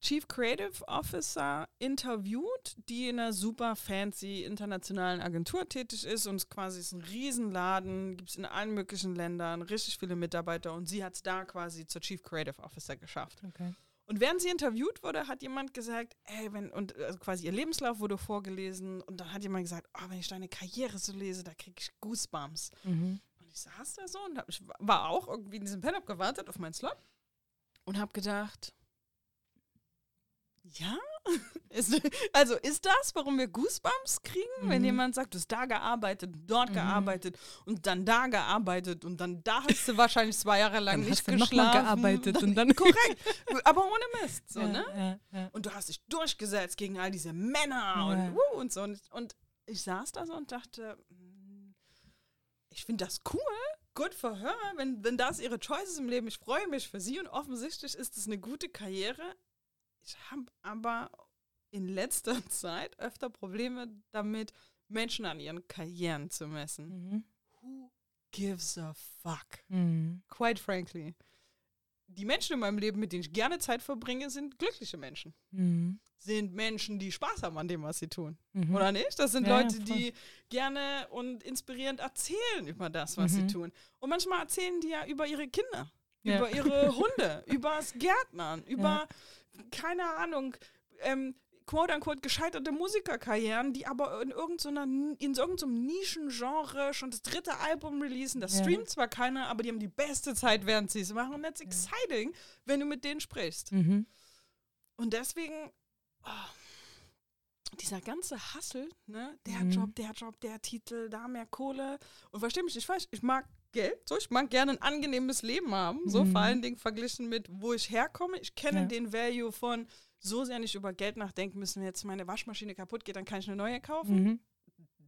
Chief Creative Officer interviewt, die in einer super fancy internationalen Agentur tätig ist und es quasi ist ein Riesenladen, gibt es in allen möglichen Ländern, richtig viele Mitarbeiter und sie hat es da quasi zur Chief Creative Officer geschafft. Okay. Und während sie interviewt wurde, hat jemand gesagt, ey, wenn, und also quasi ihr Lebenslauf wurde vorgelesen und dann hat jemand gesagt, oh, wenn ich deine Karriere so lese, da kriege ich Goosebumps. Mhm. Und ich saß da so und hab, ich war auch irgendwie in diesem Pen, hab gewartet auf meinen Slot und habe gedacht, ja, ist, also ist das, warum wir Goosebumps kriegen, wenn Mhm. jemand sagt, du hast da gearbeitet, dort Mhm. gearbeitet und dann da gearbeitet und dann da hast du wahrscheinlich zwei Jahre lang Dann nicht hast du noch geschlafen. mal gearbeitet und dann- korrekt, aber ohne Mist, so ja, ne? Ja, ja. Und du hast dich durchgesetzt gegen all diese Männer und, uh, und so. Und, und ich saß da so und dachte, mm, ich finde das cool, good for her, wenn, wenn das ihre Choice ist im Leben. Ich freue mich für sie und offensichtlich ist es eine gute Karriere. Ich habe aber in letzter Zeit öfter Probleme damit, Menschen an ihren Karrieren zu messen. Mhm. Who gives a fuck? Mhm. Quite frankly. die Menschen in meinem Leben, mit denen ich gerne Zeit verbringe, sind glückliche Menschen. Mhm. Sind Menschen, die Spaß haben an dem, was sie tun. Mhm. Oder nicht? Das sind Ja, Leute, ja, voll. die gerne und inspirierend erzählen über das, was sie Mhm. tun. Und manchmal erzählen die ja über ihre Kinder, Ja. über ihre Hunde, übers Gärtnern, über, keine Ahnung, ähm, quote unquote gescheiterte Musikerkarrieren, die aber in irgendeiner in irgendeinem Nischengenre schon das dritte Album releasen. Das Ja. streamt zwar keiner, aber die haben die beste Zeit, während sie es machen. Und that's exciting, wenn du mit denen sprichst. Mhm. Und deswegen, oh, dieser ganze Hassel, ne? Der Mhm. Job, der Job, der Titel, da mehr Kohle. Und versteh mich nicht falsch, ich mag Geld, so, ich mag gerne ein angenehmes Leben haben, so Mhm. vor allen Dingen verglichen mit, wo ich herkomme. Ich kenne Ja. den Value von so sehr nicht über Geld nachdenken müssen, wenn jetzt meine Waschmaschine kaputt geht, dann kann ich eine neue kaufen. Mhm.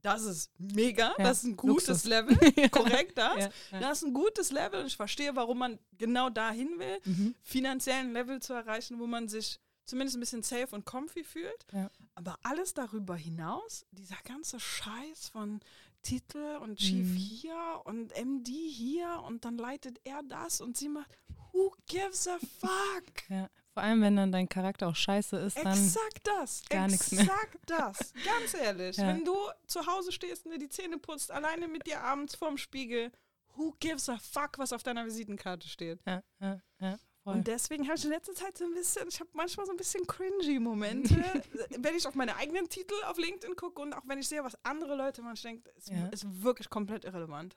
Das ist mega, Ja, das ist ein gutes Luxus. Level, korrekt das. Ja. Das ist ein gutes Level und ich verstehe, warum man genau dahin will Mhm. finanziellen Level zu erreichen, wo man sich zumindest ein bisschen safe und comfy fühlt. Ja. Aber alles darüber hinaus, dieser ganze Scheiß von Titel und Chief Mhm. hier und MD hier und dann leitet er das und sie macht, who gives a fuck? Ja. Vor allem, wenn dann dein Charakter auch scheiße ist, dann. Exakt das. gar nichts mehr. Exakt das. Ganz ehrlich. Ja. Wenn du zu Hause stehst und dir die Zähne putzt, alleine mit dir abends vorm Spiegel, who gives a fuck, was auf deiner Visitenkarte steht? Ja, ja, ja. Voll. Und deswegen habe ich in letzter Zeit so ein bisschen, ich habe manchmal so ein bisschen cringy Momente, wenn ich auf meine eigenen Titel auf LinkedIn gucke und auch wenn ich sehe, was andere Leute machen, ich denke, es Ja. ist wirklich komplett irrelevant.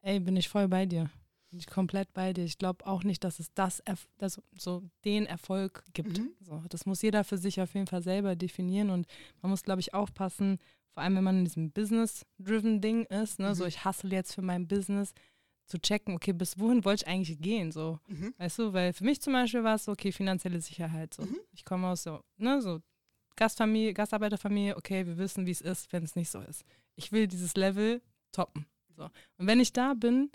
Ey, bin ich voll bei dir. Bin ich komplett bei dir. Ich glaube auch nicht, dass es das, das so den Erfolg gibt. Mhm. So, das muss jeder für sich auf jeden Fall selber definieren und man muss, glaube ich, aufpassen, vor allem wenn man in diesem Business-driven Ding ist, ne, so Mhm. ich hustle jetzt für mein Business, zu checken, okay, bis wohin wollte ich eigentlich gehen, so, Mhm. weißt du, weil für mich zum Beispiel war es so, okay, finanzielle Sicherheit, so, Mhm. ich komme aus so, ne, so Gastfamilie, Gastarbeiterfamilie, okay, wir wissen, wie es ist, wenn es nicht so ist. Ich will dieses Level toppen, so. Und wenn ich da bin,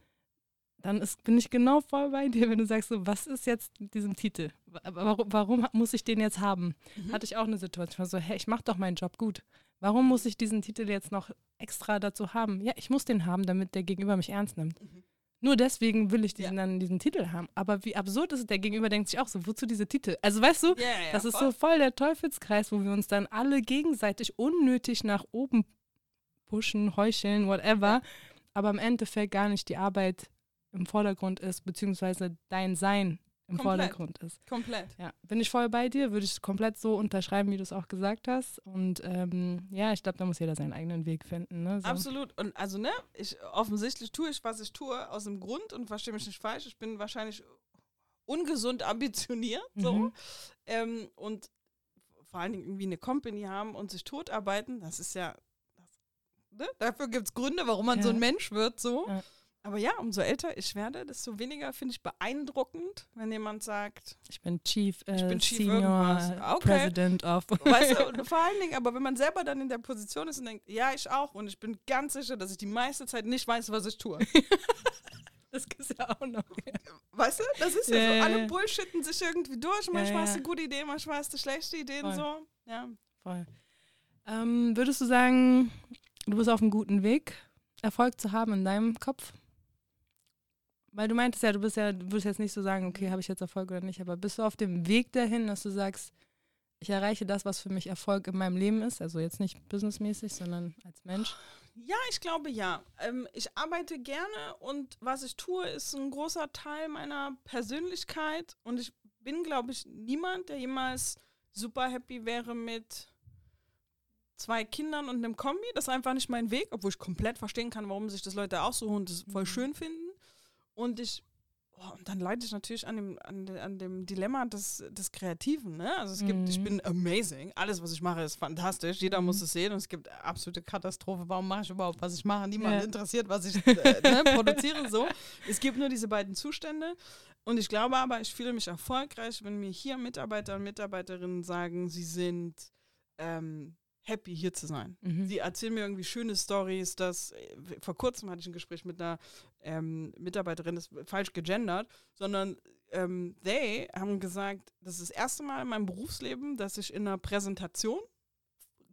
dann ist, bin ich genau voll bei dir, wenn du sagst, so, was ist jetzt mit diesem Titel? Wa- Warum, warum muss ich den jetzt haben? Mhm. Hatte ich auch eine Situation, ich war so, hey, ich mache doch meinen Job gut. Warum muss ich diesen Titel jetzt noch extra dazu haben? Ja, ich muss den haben, damit der Gegenüber mich ernst nimmt. Mhm. Nur deswegen will ich diesen, Ja. dann diesen Titel haben. Aber wie absurd ist es, der Gegenüber denkt sich auch so, wozu diese Titel? Also weißt du, Ja, ja, das ist voll. so voll der Teufelskreis, wo wir uns dann alle gegenseitig unnötig nach oben pushen, heucheln, whatever, aber im Endeffekt gar nicht die Arbeit im Vordergrund ist, beziehungsweise dein Sein im Komplett. Vordergrund ist. Komplett. Ja, bin ich voll bei dir, würde ich komplett so unterschreiben, wie du es auch gesagt hast. Und ähm, ja, ich glaube, da muss jeder seinen eigenen Weg finden. Ne? So. Absolut. Und also, ne, ich offensichtlich tue ich, was ich tue, aus dem Grund und verstehe mich nicht falsch. Ich bin wahrscheinlich ungesund ambitioniert. So. Mhm. Ähm, und vor allen Dingen irgendwie eine Company haben und sich totarbeiten, das ist ja. Das, ne? Dafür gibt es Gründe, warum man so Ja. ein Mensch wird. So. Ja. Aber ja, umso älter ich werde, desto weniger finde ich beeindruckend, wenn jemand sagt, Ich bin Chief, äh, Ich bin Chief Senior irgendwas. äh, Okay. President of. Weißt du, und vor allen Dingen, aber wenn man selber dann in der Position ist und denkt, ja, ich auch, und ich bin ganz sicher, dass ich die meiste Zeit nicht weiß, was ich tue. das ist ja auch noch. Weißt du, das ist ja, Ja, so. ja, Alle ja. bullshitten sich irgendwie durch. Ja, Manchmal hast ja. du gute Ideen, manchmal hast du schlechte Ideen. Voll. So. Ja. Voll. Ähm, würdest du sagen, du bist auf einem guten Weg, Erfolg zu haben in deinem Kopf? Weil du meintest ja, du bist ja, du würdest jetzt nicht so sagen, okay, habe ich jetzt Erfolg oder nicht, aber bist du auf dem Weg dahin, dass du sagst, ich erreiche das, was für mich Erfolg in meinem Leben ist, also jetzt nicht businessmäßig, sondern als Mensch? ja, ich glaube ja. Ähm, ich arbeite gerne und was ich tue, ist ein großer Teil meiner Persönlichkeit. Und ich bin, glaube ich, niemand, der jemals super happy wäre mit zwei Kindern und einem Kombi. Das ist einfach nicht mein Weg, obwohl ich komplett verstehen kann, warum sich das Leute aussuchen und das voll Mhm. schön finden. Und ich, oh, und dann leide ich natürlich an dem, an, an dem Dilemma des, des Kreativen. Ne? Also es gibt, ich Mhm. bin amazing. Alles, was ich mache, ist fantastisch. Jeder Mhm. muss es sehen und es gibt absolute Katastrophe. Warum mache ich überhaupt, was ich mache? Niemand Ja. interessiert, was ich äh, ne, produziere. So. Es gibt nur diese beiden Zustände. Und ich glaube aber, ich fühle mich erfolgreich, wenn mir hier Mitarbeiter und Mitarbeiterinnen sagen, sie sind ähm, happy, hier zu sein. Mhm. Sie erzählen mir irgendwie schöne Stories, dass äh, vor kurzem hatte ich ein Gespräch mit einer ähm, Mitarbeiterin, das ist falsch gegendert, sondern ähm, they haben gesagt, das ist das erste Mal in meinem Berufsleben, dass ich in einer Präsentation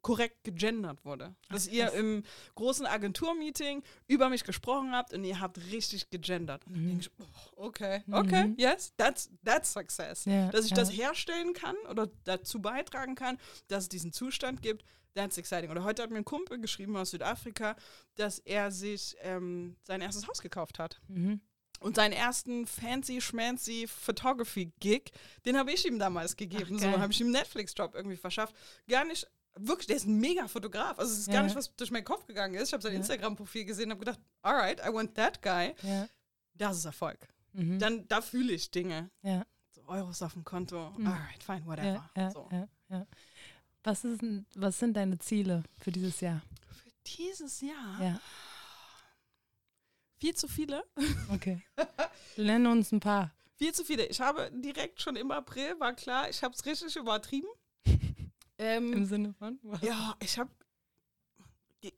korrekt gegendert wurde. Dass Ach, ihr im großen Agenturmeeting über mich gesprochen habt und ihr habt richtig gegendert. Und dann Mhm. denke ich, oh, okay, okay, Mhm. yes, that's, that's success. Ja, Dass ich ja. das herstellen kann oder dazu beitragen kann, dass es diesen Zustand gibt, that's exciting. Oder heute hat mir ein Kumpel geschrieben aus Südafrika, dass er sich ähm, sein erstes Haus gekauft hat. Mhm. Und seinen ersten fancy schmancy Photography Gig, den habe ich ihm damals gegeben. Ach, so habe ich ihm einen Netflix-Job irgendwie verschafft. Gar nicht, wirklich, der ist ein mega Fotograf. Also es ist Ja. gar nicht, was durch meinen Kopf gegangen ist. Ich habe sein Ja. Instagram-Profil gesehen und habe gedacht, alright, I want that guy. Ja. Das ist Erfolg. Mhm. Dann, da fühle ich Dinge. So Euros auf dem Konto, Mhm. alright, fine, whatever. So. Was, ist, was sind deine Ziele für dieses Jahr? Für dieses Jahr Ja, viel zu viele. okay. Nenne uns ein paar. Viel zu viele. Ich habe direkt schon im April, war klar, ich habe es richtig übertrieben. Im ähm, Sinne von? was? ja, ich habe.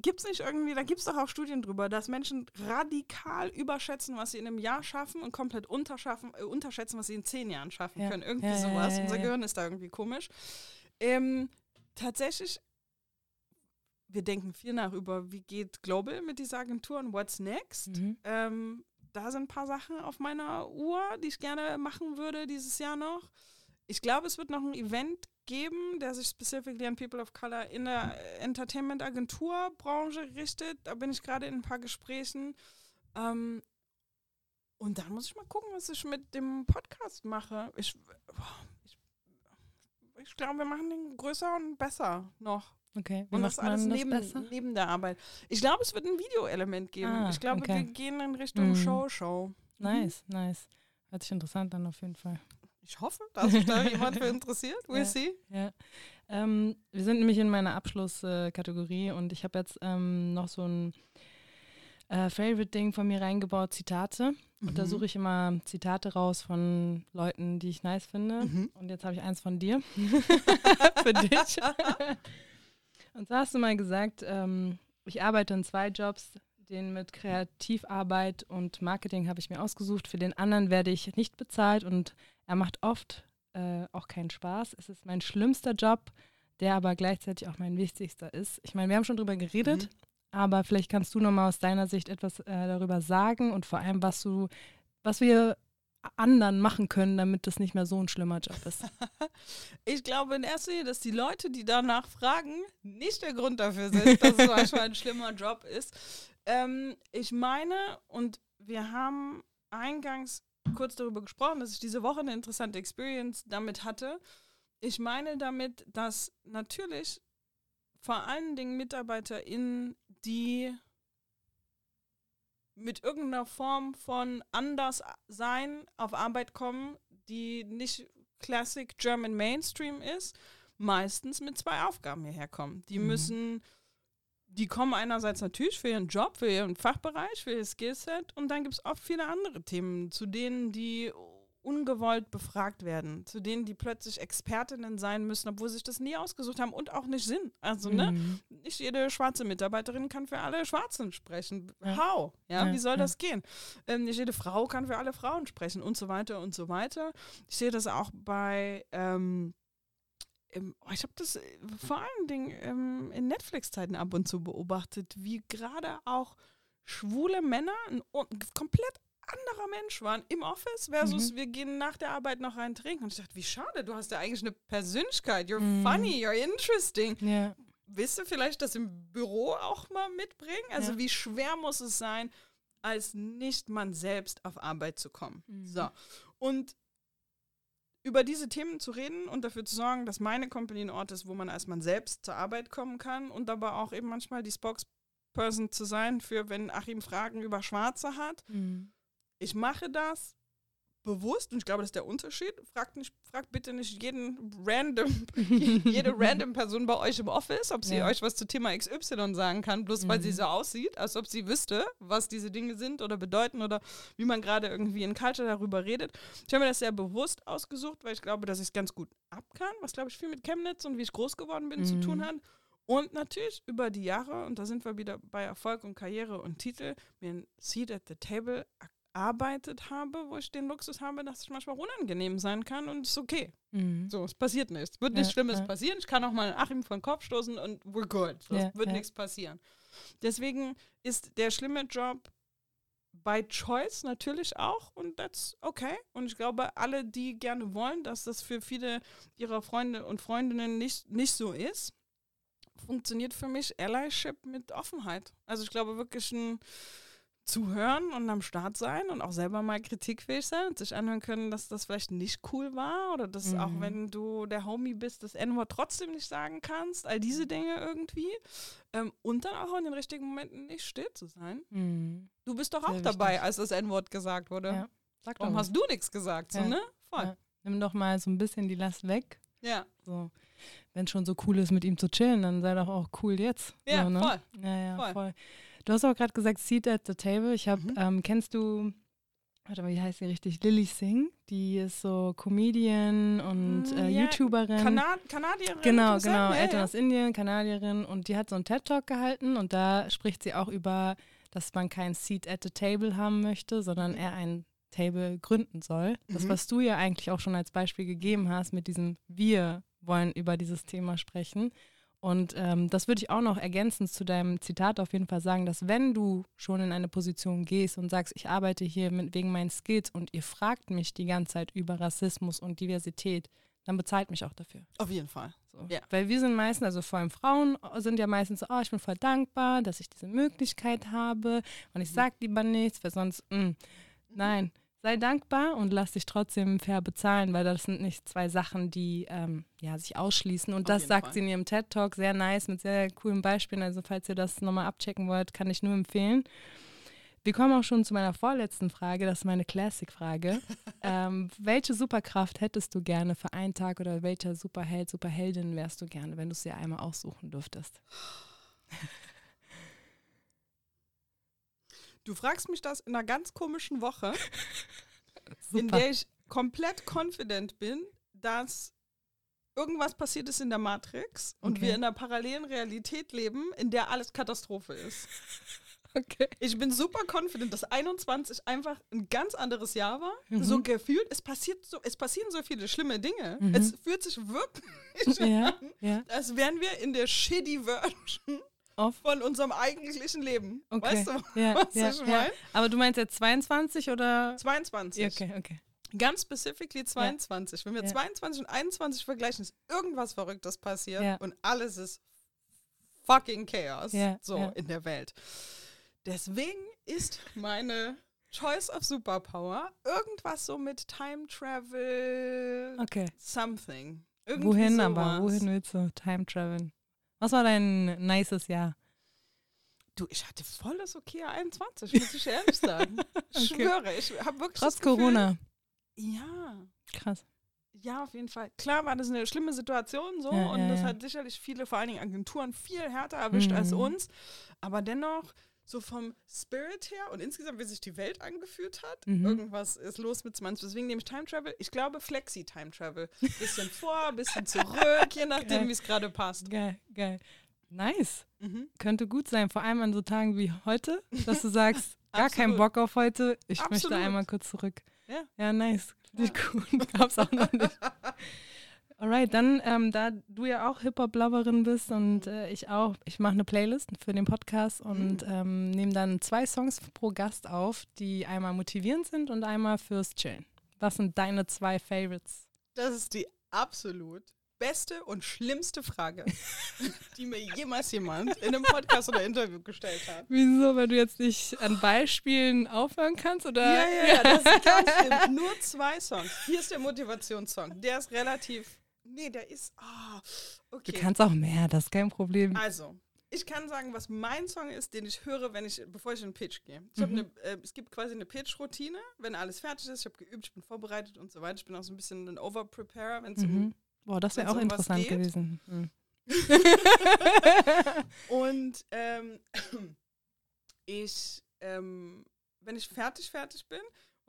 Gibt es nicht irgendwie, da gibt es doch auch Studien drüber, dass Menschen radikal überschätzen, was sie in einem Jahr schaffen und komplett unterschaffen, äh, unterschätzen, was sie in zehn Jahren schaffen Ja. können. Irgendwie Ja, sowas. ja, Unser. Gehirn ist da irgendwie komisch. Ähm, tatsächlich, wir denken viel nach über, wie geht Global mit dieser Agentur und what's next. Mhm. Ähm, da sind ein paar Sachen auf meiner Uhr, die ich gerne machen würde dieses Jahr noch. Ich glaube, es wird noch ein Event geben, der sich specifically an People of Color in der Entertainment-Agentur-Branche richtet. Da bin ich gerade in ein paar Gesprächen. Ähm, und dann muss ich mal gucken, was ich mit dem Podcast mache. Ich, ich, ich glaube, wir machen den größer und besser noch. Okay, wie Und das alles das neben, besser? neben der Arbeit. Ich glaube, es wird ein Videoelement geben. Ah, ich glaube, okay. wir gehen in Richtung Mhm. Show-Show. Nice, nice. Hört sich interessant an auf jeden Fall. Ich hoffe, dass sich da jemand für interessiert. We'll Ja. see. Ja. Ähm, wir sind nämlich in meiner Abschlusskategorie und ich habe jetzt ähm, noch so ein äh, Favorite-Ding von mir reingebaut, Zitate. Und da Mhm. suche ich immer Zitate raus von Leuten, die ich nice finde. Mhm. Und jetzt habe ich eins von dir. Für dich. Und zwar hast du mal gesagt, ähm, ich arbeite in zwei Jobs. Den mit Kreativarbeit und Marketing habe ich mir ausgesucht. Für den anderen werde ich nicht bezahlt und er macht oft äh, auch keinen Spaß. Es ist mein schlimmster Job, der aber gleichzeitig auch mein wichtigster ist. Ich meine, wir haben schon drüber geredet, Mhm. aber vielleicht kannst du nochmal aus deiner Sicht etwas äh, darüber sagen und vor allem, was du, was wir anderen machen können, damit das nicht mehr so ein schlimmer Job ist. Ich glaube in erster Linie, dass die Leute, die danach fragen, nicht der Grund dafür sind, dass es manchmal ein schlimmer Job ist. Ähm, ich meine, und wir haben eingangs kurz darüber gesprochen, dass ich diese Woche eine interessante Experience damit hatte. Ich meine damit, dass natürlich vor allen Dingen MitarbeiterInnen, die mit irgendeiner Form von Anderssein auf Arbeit kommen, die nicht Classic German Mainstream ist, meistens mit zwei Aufgaben hierher kommen. Die Mhm. müssen, die kommen einerseits natürlich für ihren Job, für ihren Fachbereich, für ihr Skillset und dann gibt es oft viele andere Themen, zu denen die ungewollt befragt werden, zu denen die plötzlich Expertinnen sein müssen, obwohl sie sich das nie ausgesucht haben und auch nicht sind. Also, ne? Mhm. nicht jede schwarze Mitarbeiterin kann für alle Schwarzen sprechen. Ja. How? Ja, Ja, wie soll ja. das gehen? Ähm, nicht jede Frau kann für alle Frauen sprechen und so weiter und so weiter. Ich sehe das auch bei, ähm, ich habe das äh, vor allen Dingen ähm, in Netflix-Zeiten ab und zu beobachtet, wie gerade auch schwule Männer ein komplett anderer Mensch waren im Office versus Mhm. wir gehen nach der Arbeit noch rein trinken. Und ich dachte, wie schade, du hast ja eigentlich eine Persönlichkeit. You're Mhm. funny, you're interesting Ja, willst du vielleicht das im Büro auch mal mitbringen? Also Ja. wie schwer muss es sein, als nicht man selbst auf Arbeit zu kommen? Mhm. So. Und über diese Themen zu reden und dafür zu sorgen, dass meine Company ein Ort ist, wo man als man selbst zur Arbeit kommen kann und aber auch eben manchmal die Spokesperson zu sein für, wenn Achim Fragen über Schwarze hat. Mhm. Ich mache das bewusst und ich glaube, das ist der Unterschied. Fragt, nicht, fragt bitte nicht jeden random, jede random Person bei euch im Office, ob sie Ja. euch was zu Thema XY sagen kann, bloß weil sie Mhm. so aussieht, als ob sie wüsste, was diese Dinge sind oder bedeuten oder wie man gerade irgendwie in Culture darüber redet. Ich habe mir das sehr bewusst ausgesucht, weil ich glaube, dass ich es ganz gut ab kann, was glaube ich viel mit Chemnitz und wie ich groß geworden bin zu Mhm. tun hat. Und natürlich über die Jahre, und da sind wir wieder bei Erfolg und Karriere und Titel, mir ein Seat at the Table gearbeitet habe, wo ich den Luxus habe, dass ich manchmal unangenehm sein kann und es ist okay. Mhm. So, es passiert nichts. Wird Ja, nichts Schlimmes ja. passieren. Ich kann auch mal Achim vor den Kopf stoßen und we're good. So, Ja, es wird nichts passieren. Deswegen ist der schlimme Job by choice natürlich auch und that's okay. Und ich glaube, alle, die gerne wollen, dass das für viele ihrer Freunde und Freundinnen nicht, nicht so ist, funktioniert für mich Allyship mit Offenheit. Also ich glaube wirklich ein Zuhören und am Start sein und auch selber mal kritikfähig sein und sich anhören können, dass das vielleicht nicht cool war oder dass auch Mhm. wenn du der Homie bist, das N-Wort trotzdem nicht sagen kannst, all diese Dinge irgendwie. Ähm, und dann auch in den richtigen Momenten nicht still zu sein. Mhm. Du bist doch Sehr auch dabei, wichtig. als das N-Wort gesagt wurde. Ja. Sag doch Warum mal. hast du nichts gesagt? So, Ja. ne? Voll. Ja. Nimm doch mal so ein bisschen die Last weg. Ja, So. Wenn schon so cool ist, mit ihm zu chillen, dann sei doch auch cool jetzt. ja, so, ne? voll. Ja, ja, Voll. voll. Du hast auch gerade gesagt, Seat at the Table. Ich habe, Mhm. ähm, kennst du, warte mal, wie heißt sie richtig? Lily Singh. Die ist so Comedian und Mm, äh, ja, YouTuberin. Kana Kanadierin. Genau, genau. Ja, Eltern ja. aus Indien, Kanadierin. Und die hat so einen TED-Talk gehalten und da spricht sie auch über, dass man kein Seat at the Table haben möchte, sondern eher ein Table gründen soll. Das, Mhm. was du ja eigentlich auch schon als Beispiel gegeben hast mit diesem Wir wollen über dieses Thema sprechen. Und ähm, das würde ich auch noch ergänzend zu deinem Zitat auf jeden Fall sagen, dass wenn du schon in eine Position gehst und sagst, ich arbeite hier mit, wegen meinen Skills und ihr fragt mich die ganze Zeit über Rassismus und Diversität, dann bezahlt mich auch dafür. Auf jeden Fall. So. Ja. Weil wir sind meistens, also vor allem Frauen sind ja meistens so, oh, ich bin voll dankbar, dass ich diese Möglichkeit habe und ich sag lieber nichts, weil sonst, mm. nein, sei dankbar und lass dich trotzdem fair bezahlen, weil das sind nicht zwei Sachen, die ähm, ja, sich ausschließen. Und Auf das sagt Fall. sie in ihrem TED-Talk sehr nice, mit sehr coolen Beispielen. Also falls ihr das nochmal abchecken wollt, kann ich nur empfehlen. Wir kommen auch schon zu meiner vorletzten Frage, das ist meine Classic-Frage. ähm, welche Superkraft hättest du gerne für einen Tag oder welcher Superheld, Superheldin wärst du gerne, wenn du es dir einmal aussuchen dürftest? Du fragst mich das in einer ganz komischen Woche, in der ich komplett confident bin, dass irgendwas passiert ist in der Matrix und Okay. wir in einer parallelen Realität leben, in der alles Katastrophe ist. Okay. Ich bin super confident, dass 21 einfach ein ganz anderes Jahr war. Mhm. So gefühlt, es passiert so, es passieren so viele schlimme Dinge. Mhm. Es fühlt sich wirklich Ja, an, ja. als wären wir in der shitty Version Off. von unserem eigentlichen Leben. Okay. Weißt du, Ja, was ja, ich ja. meine? Aber du meinst jetzt 22 oder? 22. Ja, Okay, okay. Ganz specifically 22. Wenn wir Ja. 22 und 21 vergleichen, ist irgendwas Verrücktes passiert und alles ist fucking Chaos so in der Welt. Deswegen ist meine Choice of Superpower irgendwas so mit Time Travel Okay. something. Irgendwie Wohin sowas. aber? Wohin willst du Time traveln? Was war dein nices Jahr? Du, ich hatte voll das okay 21, muss ich ehrlich sagen. Ich Okay. schwöre, ich habe wirklich Trotz Gefühl, Corona. Ja, Krass. Ja, auf jeden Fall. Klar war das eine schlimme Situation so Ja, und ja, das ja. hat sicherlich viele, vor allen Dingen Agenturen, viel härter erwischt Mhm. als uns. Aber dennoch, so vom Spirit her und insgesamt, wie sich die Welt angefühlt hat, Mhm. irgendwas ist los mit 20. Deswegen nehme ich Time Travel. Ich glaube Flexi-Time Travel. Bisschen vor, bisschen zurück, je nachdem, wie es gerade passt. Geil, geil. Nice. Mhm. Könnte gut sein, vor allem an so Tagen wie heute, dass du sagst, gar keinen. Bock auf heute, ich möchte Absolut. einmal kurz zurück. Ja. Ja, nice. Nicht cool. Gab's auch noch nicht. Alright, dann, ähm, da du ja auch Hip-Hop-Loverin bist und äh, ich auch, ich mache eine Playlist für den Podcast und ähm, nehme dann zwei Songs pro Gast auf, die einmal motivierend sind und einmal fürs Chillen. Was sind deine zwei Favorites? Das ist die absolut beste und schlimmste Frage, die mir jemals jemand in einem Podcast oder Interview gestellt hat. Wieso, weil du jetzt nicht an Beispielen aufhören kannst? Oder? Ja, ja, ja, das ist ganz schlimm. Nur zwei Songs. Hier ist der Motivationssong. Der ist relativ. Nee, der ist. ah, Du okay. kannst auch mehr, das ist kein Problem. Also, ich kann sagen, was mein Song ist, den ich höre, wenn ich, bevor ich in den Pitch gehe. Mhm. ne, äh, es gibt quasi eine Pitch-Routine, wenn alles fertig ist. Ich habe geübt, ich bin vorbereitet und so weiter. Ich bin auch so ein bisschen ein Overpreparer, wenn es um Mhm. Boah, das wäre auch um interessant gewesen. Mhm. Und ähm, ich, ähm, wenn ich fertig, fertig bin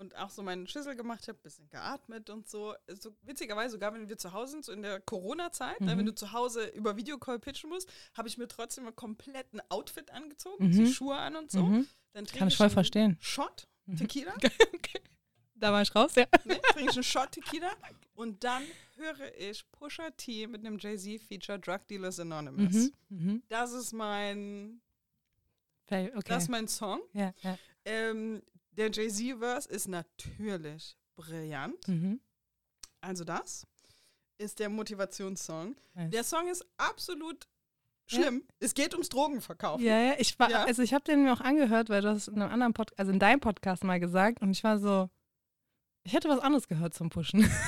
und auch so meinen Schüssel gemacht habe, bisschen geatmet und so, so witzigerweise, sogar wenn wir zu Hause sind, so in der Corona-Zeit, ne, Mhm. wenn du zu Hause über Videocall pitchen musst, habe ich mir trotzdem ein kompletten Outfit angezogen, Mhm. die Schuhe an und so. Mhm. Dann Kann ich voll verstehen. Shot Mhm. Tequila. okay. Da war ich raus, ja. ne, trinke ich einen Shot Tequila und dann höre ich Pusha T mit einem Jay-Z-Feature Drug Dealers Anonymous. Mhm. Mhm. Das ist mein, Okay. das ist mein Song. ja, ja. Ähm, der Jay-Z-Verse ist natürlich brillant. Mhm. Also das ist der Motivationssong. Nice. Der Song ist absolut schlimm. Es geht ums Drogenverkaufen. Ja, ja, ich war, Ja. also ich habe den mir auch angehört, weil du hast in einem anderen Podcast, also in deinem Podcast mal gesagt und ich war so, ich hätte was anderes gehört zum Pushen.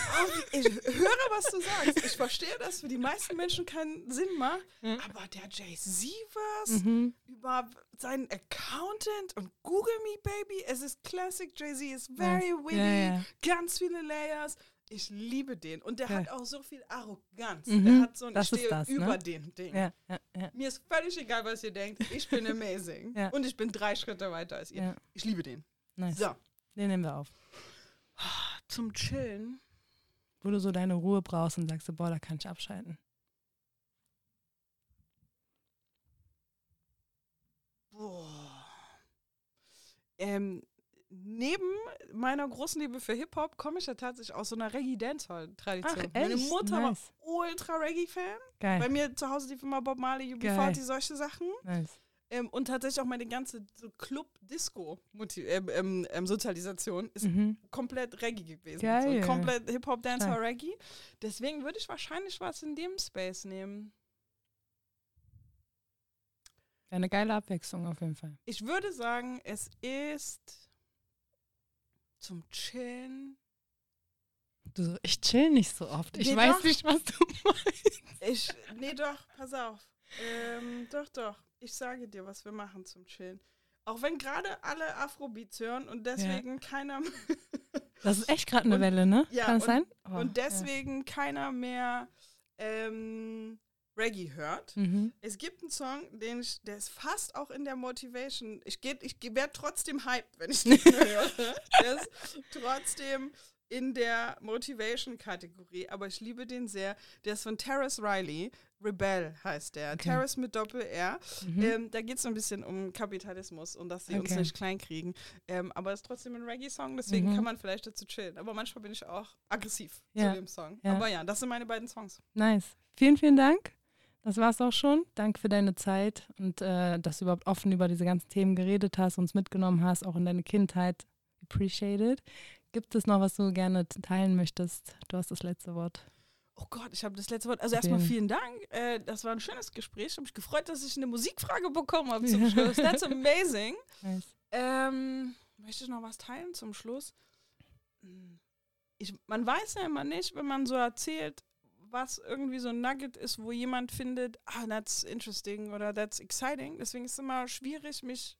Ich höre, was du sagst. Ich verstehe, dass für die meisten Menschen keinen Sinn macht. Ja. Aber der Jay-Z-Verse mhm. über seinen Accountant und Google Me Baby, es ist Classic. Jay-Z ist very Nice. witty, Ja, ja. ganz viele Layers. Ich liebe den. Und der Ja. hat auch so viel Arroganz. Mhm. Der hat so ein, Das stehe das, ne? über den Ding. Ja, ja, ja. Mir ist völlig egal, was ihr denkt. Ich bin amazing. Ja. Und ich bin drei Schritte weiter als ihr. ja. Ich liebe den. Nice. So, Den nehmen wir auf. Zum Chillen. Wo du so deine Ruhe brauchst und sagst, boah, da kann ich abschalten. Boah. Ähm, neben meiner großen Liebe für Hip-Hop komme ich ja tatsächlich aus so einer Reggae-Dancehall-Tradition. Ach, Meine? Mutter Nice. war ultra Reggae-Fan. Bei mir zu Hause lief immer Bob Marley, Geil. UB40, solche Sachen. nice. Ähm, und tatsächlich auch meine ganze so Club-Disco-Sozialisation ähm, ähm, Sozialisation ist Mhm. komplett Reggae gewesen. Geil. So komplett Hip-Hop, Dancehall. Reggae. Deswegen würde ich wahrscheinlich was in dem Space nehmen. Eine geile Abwechslung auf jeden Fall. Ich würde sagen, es ist zum Chillen. Du ich chill nicht so oft. Ich Nee, weiß doch. nicht, was du meinst. Ich, nee, doch, pass auf. Ähm, doch, doch. Ich sage dir, was wir machen zum Chillen. Auch wenn gerade alle Afrobeats hören und deswegen keiner Das ist echt gerade eine Und- Welle, ne? ja, Kann es sein? Oh, und deswegen keiner mehr ähm, Reggae hört. Ja. Mhm. Es gibt einen Song, den ich, der ist fast auch in der Motivation. Ich, ich werde trotzdem hyped, wenn ich den höre. Der ist trotzdem in der Motivation-Kategorie, aber ich liebe den sehr. Der ist von Terrace Riley. Rebel heißt der. Okay. Terrace mit Doppel-R. Mhm. Ähm, da geht es so ein bisschen um Kapitalismus und dass sie uns Okay. nicht klein kriegen. Ähm, aber es ist trotzdem ein Reggae-Song, deswegen Mhm. kann man vielleicht dazu chillen. Aber manchmal bin ich auch aggressiv Ja. zu dem Song. Ja. Aber ja, das sind meine beiden Songs. Nice. Vielen, vielen Dank. Das war's auch schon. Danke für deine Zeit und äh, dass du überhaupt offen über diese ganzen Themen geredet hast, uns mitgenommen hast, auch in deine Kindheit. Appreciated. Gibt es noch, was du gerne teilen möchtest? Du hast das letzte Wort. Oh Gott, ich habe das letzte Wort. Also erstmal vielen Dank. Äh, das war ein schönes Gespräch. Ich habe mich gefreut, dass ich eine Musikfrage bekommen habe zum. Schluss. That's amazing. Nice. Ähm, möchte ich noch was teilen zum Schluss? Hm. Ich, man weiß ja immer nicht, wenn man so erzählt, was irgendwie so ein Nugget ist, wo jemand findet, ah, that's interesting oder that's exciting. Deswegen ist es immer schwierig, mich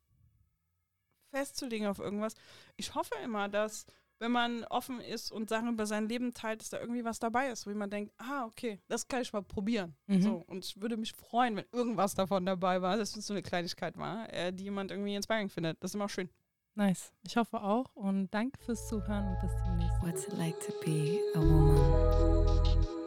festzulegen auf irgendwas. Ich hoffe immer, dass wenn man offen ist und Sachen über sein Leben teilt, dass da irgendwie was dabei ist, wo man denkt, ah, okay, das kann ich mal probieren. Mhm. So, und ich würde mich freuen, wenn irgendwas davon dabei war, dass es so eine Kleinigkeit war, äh, die jemand irgendwie inspiring findet. Das ist immer schön. Nice. Ich hoffe auch und danke fürs Zuhören und bis zum nächsten Mal. What's it like to be a woman?